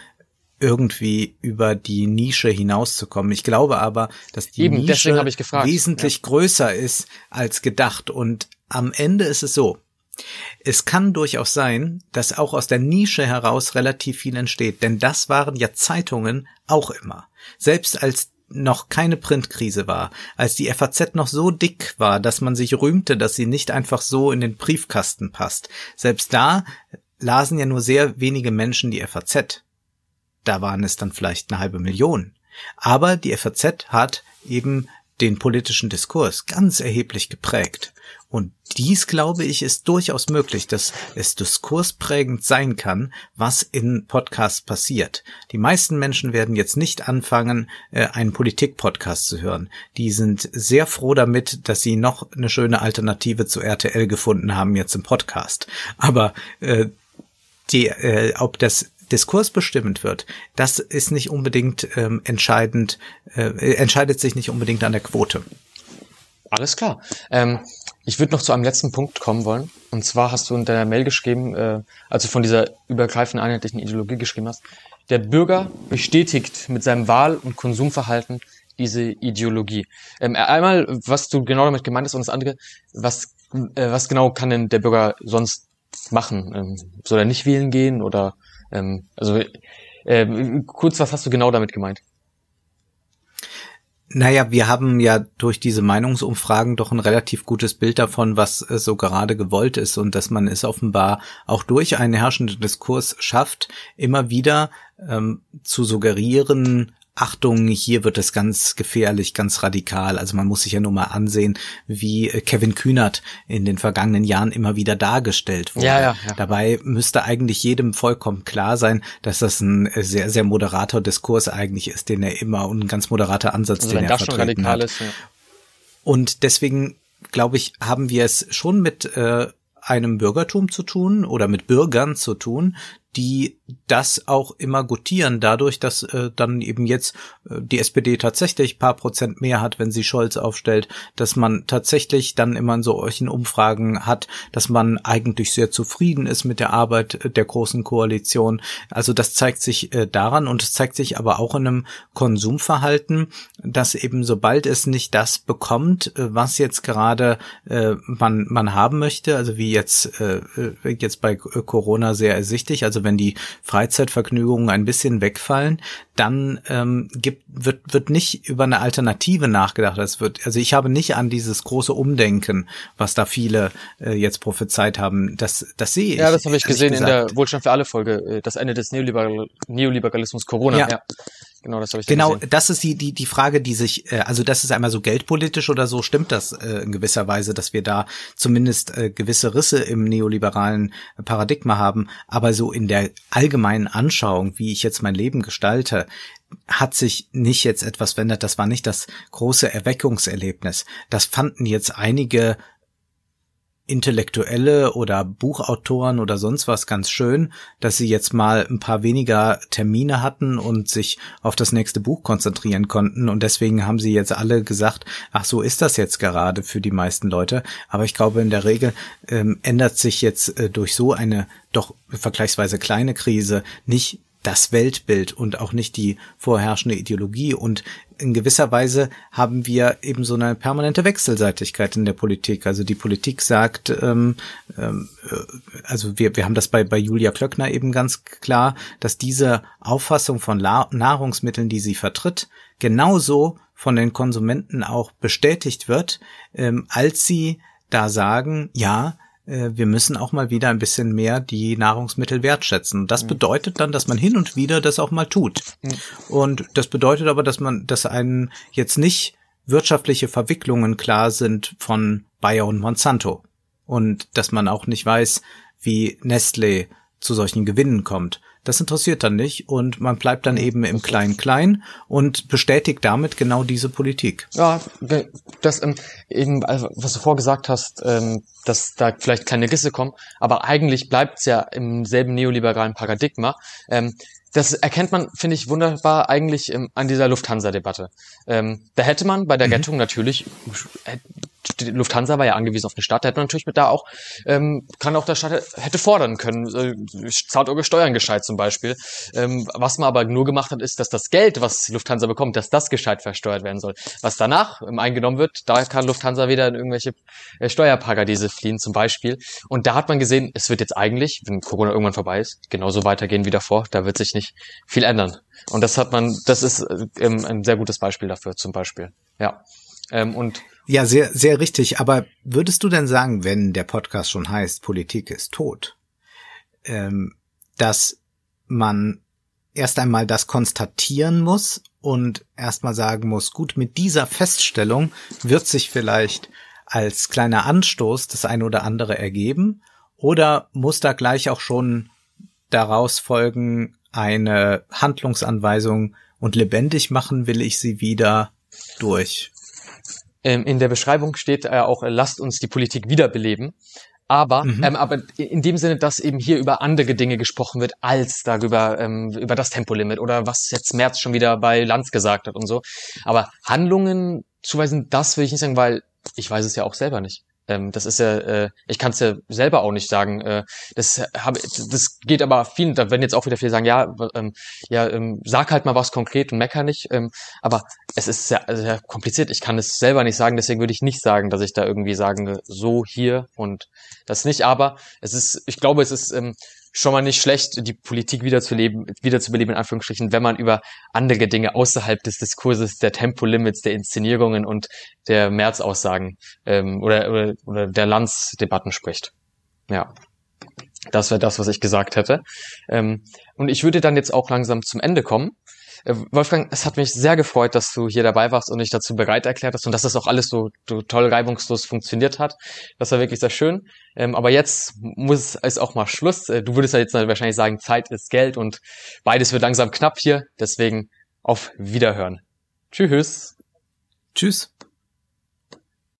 irgendwie über die Nische hinauszukommen. Ich glaube aber, dass die Eben, Nische wesentlich ja. größer ist als gedacht. Und am Ende ist es so, es kann durchaus sein, dass auch aus der Nische heraus relativ viel entsteht, denn das waren ja Zeitungen auch immer. Selbst als noch keine Printkrise war, als die FAZ noch so dick war, dass man sich rühmte, dass sie nicht einfach so in den Briefkasten passt. Selbst da lasen ja nur sehr wenige Menschen die FAZ. Da waren es dann vielleicht eine halbe Million. Aber die FAZ hat eben den politischen Diskurs ganz erheblich geprägt. Und dies, glaube ich, ist durchaus möglich, dass es diskursprägend sein kann, was in Podcasts passiert. Die meisten Menschen werden jetzt nicht anfangen, äh, einen Politik-Podcast zu hören. Die sind sehr froh damit, dass sie noch eine schöne Alternative zu RTL gefunden haben jetzt im Podcast. Aber äh, die, äh, ob das Diskurs bestimmend wird, das ist nicht unbedingt ähm, entscheidend, äh, entscheidet sich nicht unbedingt an der Quote. Alles klar. Ähm, ich würde noch zu einem letzten Punkt kommen wollen. Und zwar hast du in deiner Mail geschrieben, äh, als du von dieser übergreifenden einheitlichen Ideologie geschrieben hast, der Bürger bestätigt mit seinem Wahl- und Konsumverhalten diese Ideologie. Ähm, einmal, was du genau damit gemeint hast und das andere, was, äh, was genau kann denn der Bürger sonst machen? Ähm, soll er nicht wählen gehen oder ähm, also äh, kurz, was hast du genau damit gemeint? Naja, wir haben ja durch diese Meinungsumfragen doch ein relativ gutes Bild davon, was äh, so gerade gewollt ist und dass man es offenbar auch durch einen herrschenden Diskurs schafft, immer wieder ähm, zu suggerieren, Achtung, hier wird es ganz gefährlich, ganz radikal. Also man muss sich ja nur mal ansehen, wie äh, Kevin Kühnert in den vergangenen Jahren immer wieder dargestellt wurde. Ja, ja, ja. Dabei müsste eigentlich jedem vollkommen klar sein, dass das ein äh, sehr, sehr moderater Diskurs eigentlich ist, den er immer und ein ganz moderater Ansatz, also den er vertreten hat. Ist, ja. Und deswegen, glaube ich, haben wir es schon mit äh, einem Bürgertum zu tun oder mit Bürgern zu tun, die das auch immer gutieren, dadurch, dass äh, dann eben jetzt äh, die SPD tatsächlich paar Prozent mehr hat, wenn sie Scholz aufstellt, dass man tatsächlich dann immer in solchen Umfragen hat, dass man eigentlich sehr zufrieden ist mit der Arbeit der großen Koalition. Also das zeigt sich äh, daran und es zeigt sich aber auch in einem Konsumverhalten, dass eben sobald es nicht das bekommt, äh, was jetzt gerade äh, man man haben möchte, also wie jetzt äh, äh jetzt bei Corona sehr ersichtlich, also wenn die Freizeitvergnügungen ein bisschen wegfallen, dann ähm, gibt, wird, wird nicht über eine Alternative nachgedacht. Es wird, also ich habe nicht an dieses große Umdenken, was da viele äh, jetzt prophezeit haben. Das, das sehe ich. Ja, das habe ich gesehen gesagt. in der Wohlstand für alle Folge, äh, das Ende des Neoliberal Neoliberalismus Corona. Ja. ja. Genau, das habe ich Genau, gesehen. das ist die, die, die Frage, die sich, äh, also das ist einmal so geldpolitisch oder so, stimmt das äh, in gewisser Weise, dass wir da zumindest äh, gewisse Risse im neoliberalen Paradigma haben, aber so in der allgemeinen Anschauung, wie ich jetzt mein Leben gestalte, hat sich nicht jetzt etwas verändert. Das war nicht das große Erweckungserlebnis. Das fanden jetzt einige Intellektuelle oder Buchautoren oder sonst was ganz schön, dass sie jetzt mal ein paar weniger Termine hatten und sich auf das nächste Buch konzentrieren konnten. Und deswegen haben sie jetzt alle gesagt, ach so ist das jetzt gerade für die meisten Leute. Aber ich glaube, in der Regel ähm, ändert sich jetzt äh, durch so eine doch vergleichsweise kleine Krise nicht das Weltbild und auch nicht die vorherrschende Ideologie. Und in gewisser Weise haben wir eben so eine permanente Wechselseitigkeit in der Politik. Also die Politik sagt, ähm, ähm, äh, also wir, wir haben das bei, bei Julia Klöckner eben ganz klar, dass diese Auffassung von La Nahrungsmitteln, die sie vertritt, genauso von den Konsumenten auch bestätigt wird, ähm, als sie da sagen, ja, wir müssen auch mal wieder ein bisschen mehr die Nahrungsmittel wertschätzen. Das mhm. bedeutet dann, dass man hin und wieder das auch mal tut. Mhm. Und das bedeutet aber, dass man, dass einen jetzt nicht wirtschaftliche Verwicklungen klar sind von Bayer und Monsanto. Und dass man auch nicht weiß, wie Nestle zu solchen Gewinnen kommt. Das interessiert dann nicht und man bleibt dann eben im Klein-Klein und bestätigt damit genau diese Politik. Ja, das ähm, eben, also, was du vorgesagt hast, ähm, dass da vielleicht kleine Risse kommen, aber eigentlich bleibt es ja im selben neoliberalen Paradigma. Ähm, das erkennt man, finde ich, wunderbar eigentlich ähm, an dieser Lufthansa-Debatte. Ähm, da hätte man bei der mhm. Rettung natürlich äh, die Lufthansa war ja angewiesen auf den Staat, da hätte man natürlich mit da auch, ähm, kann auch der Staat hätte fordern können, äh, zahlt eure Steuern gescheit zum Beispiel. Ähm, was man aber nur gemacht hat, ist, dass das Geld, was Lufthansa bekommt, dass das gescheit versteuert werden soll. Was danach ähm, eingenommen wird, da kann Lufthansa wieder in irgendwelche äh, Steuerparadiese fliehen zum Beispiel. Und da hat man gesehen, es wird jetzt eigentlich, wenn Corona irgendwann vorbei ist, genauso weitergehen wie davor, da wird sich nicht viel ändern. Und das hat man, das ist äh, ähm, ein sehr gutes Beispiel dafür zum Beispiel. Ja. Ähm, und ja, sehr, sehr richtig. Aber würdest du denn sagen, wenn der Podcast schon heißt, Politik ist tot, ähm, dass man erst einmal das konstatieren muss und erstmal sagen muss, gut, mit dieser Feststellung wird sich vielleicht als kleiner Anstoß das eine oder andere ergeben oder muss da gleich auch schon daraus folgen eine Handlungsanweisung und lebendig machen will ich sie wieder durch ähm, in der Beschreibung steht äh, auch, äh, lasst uns die Politik wiederbeleben. Aber, mhm. ähm, aber in dem Sinne, dass eben hier über andere Dinge gesprochen wird, als darüber, ähm, über das Tempolimit oder was jetzt Merz schon wieder bei Lanz gesagt hat und so. Aber Handlungen zuweisen, das will ich nicht sagen, weil ich weiß es ja auch selber nicht. Ähm, das ist ja, äh, ich kann es ja selber auch nicht sagen. Äh, das habe, das geht aber vielen, da werden jetzt auch wieder viele sagen, ja, ähm, ja, ähm, sag halt mal was konkret und mecker nicht. Ähm, aber es ist sehr, sehr kompliziert. Ich kann es selber nicht sagen, deswegen würde ich nicht sagen, dass ich da irgendwie sagen, so hier und das nicht. Aber es ist, ich glaube, es ist ähm, schon mal nicht schlecht, die Politik wiederzuleben, wiederzubeleben, in Anführungsstrichen, wenn man über andere Dinge außerhalb des Diskurses der Tempolimits, der Inszenierungen und der März-Aussagen ähm, oder, oder, oder der Lanz-Debatten spricht. Ja. Das wäre das, was ich gesagt hätte. Ähm, und ich würde dann jetzt auch langsam zum Ende kommen. Äh, Wolfgang, es hat mich sehr gefreut, dass du hier dabei warst und dich dazu bereit erklärt hast und dass das auch alles so, so toll reibungslos funktioniert hat. Das war wirklich sehr schön. Ähm, aber jetzt muss es auch mal Schluss. Äh, du würdest ja jetzt wahrscheinlich sagen, Zeit ist Geld und beides wird langsam knapp hier. Deswegen auf Wiederhören. Tschüss. Tschüss.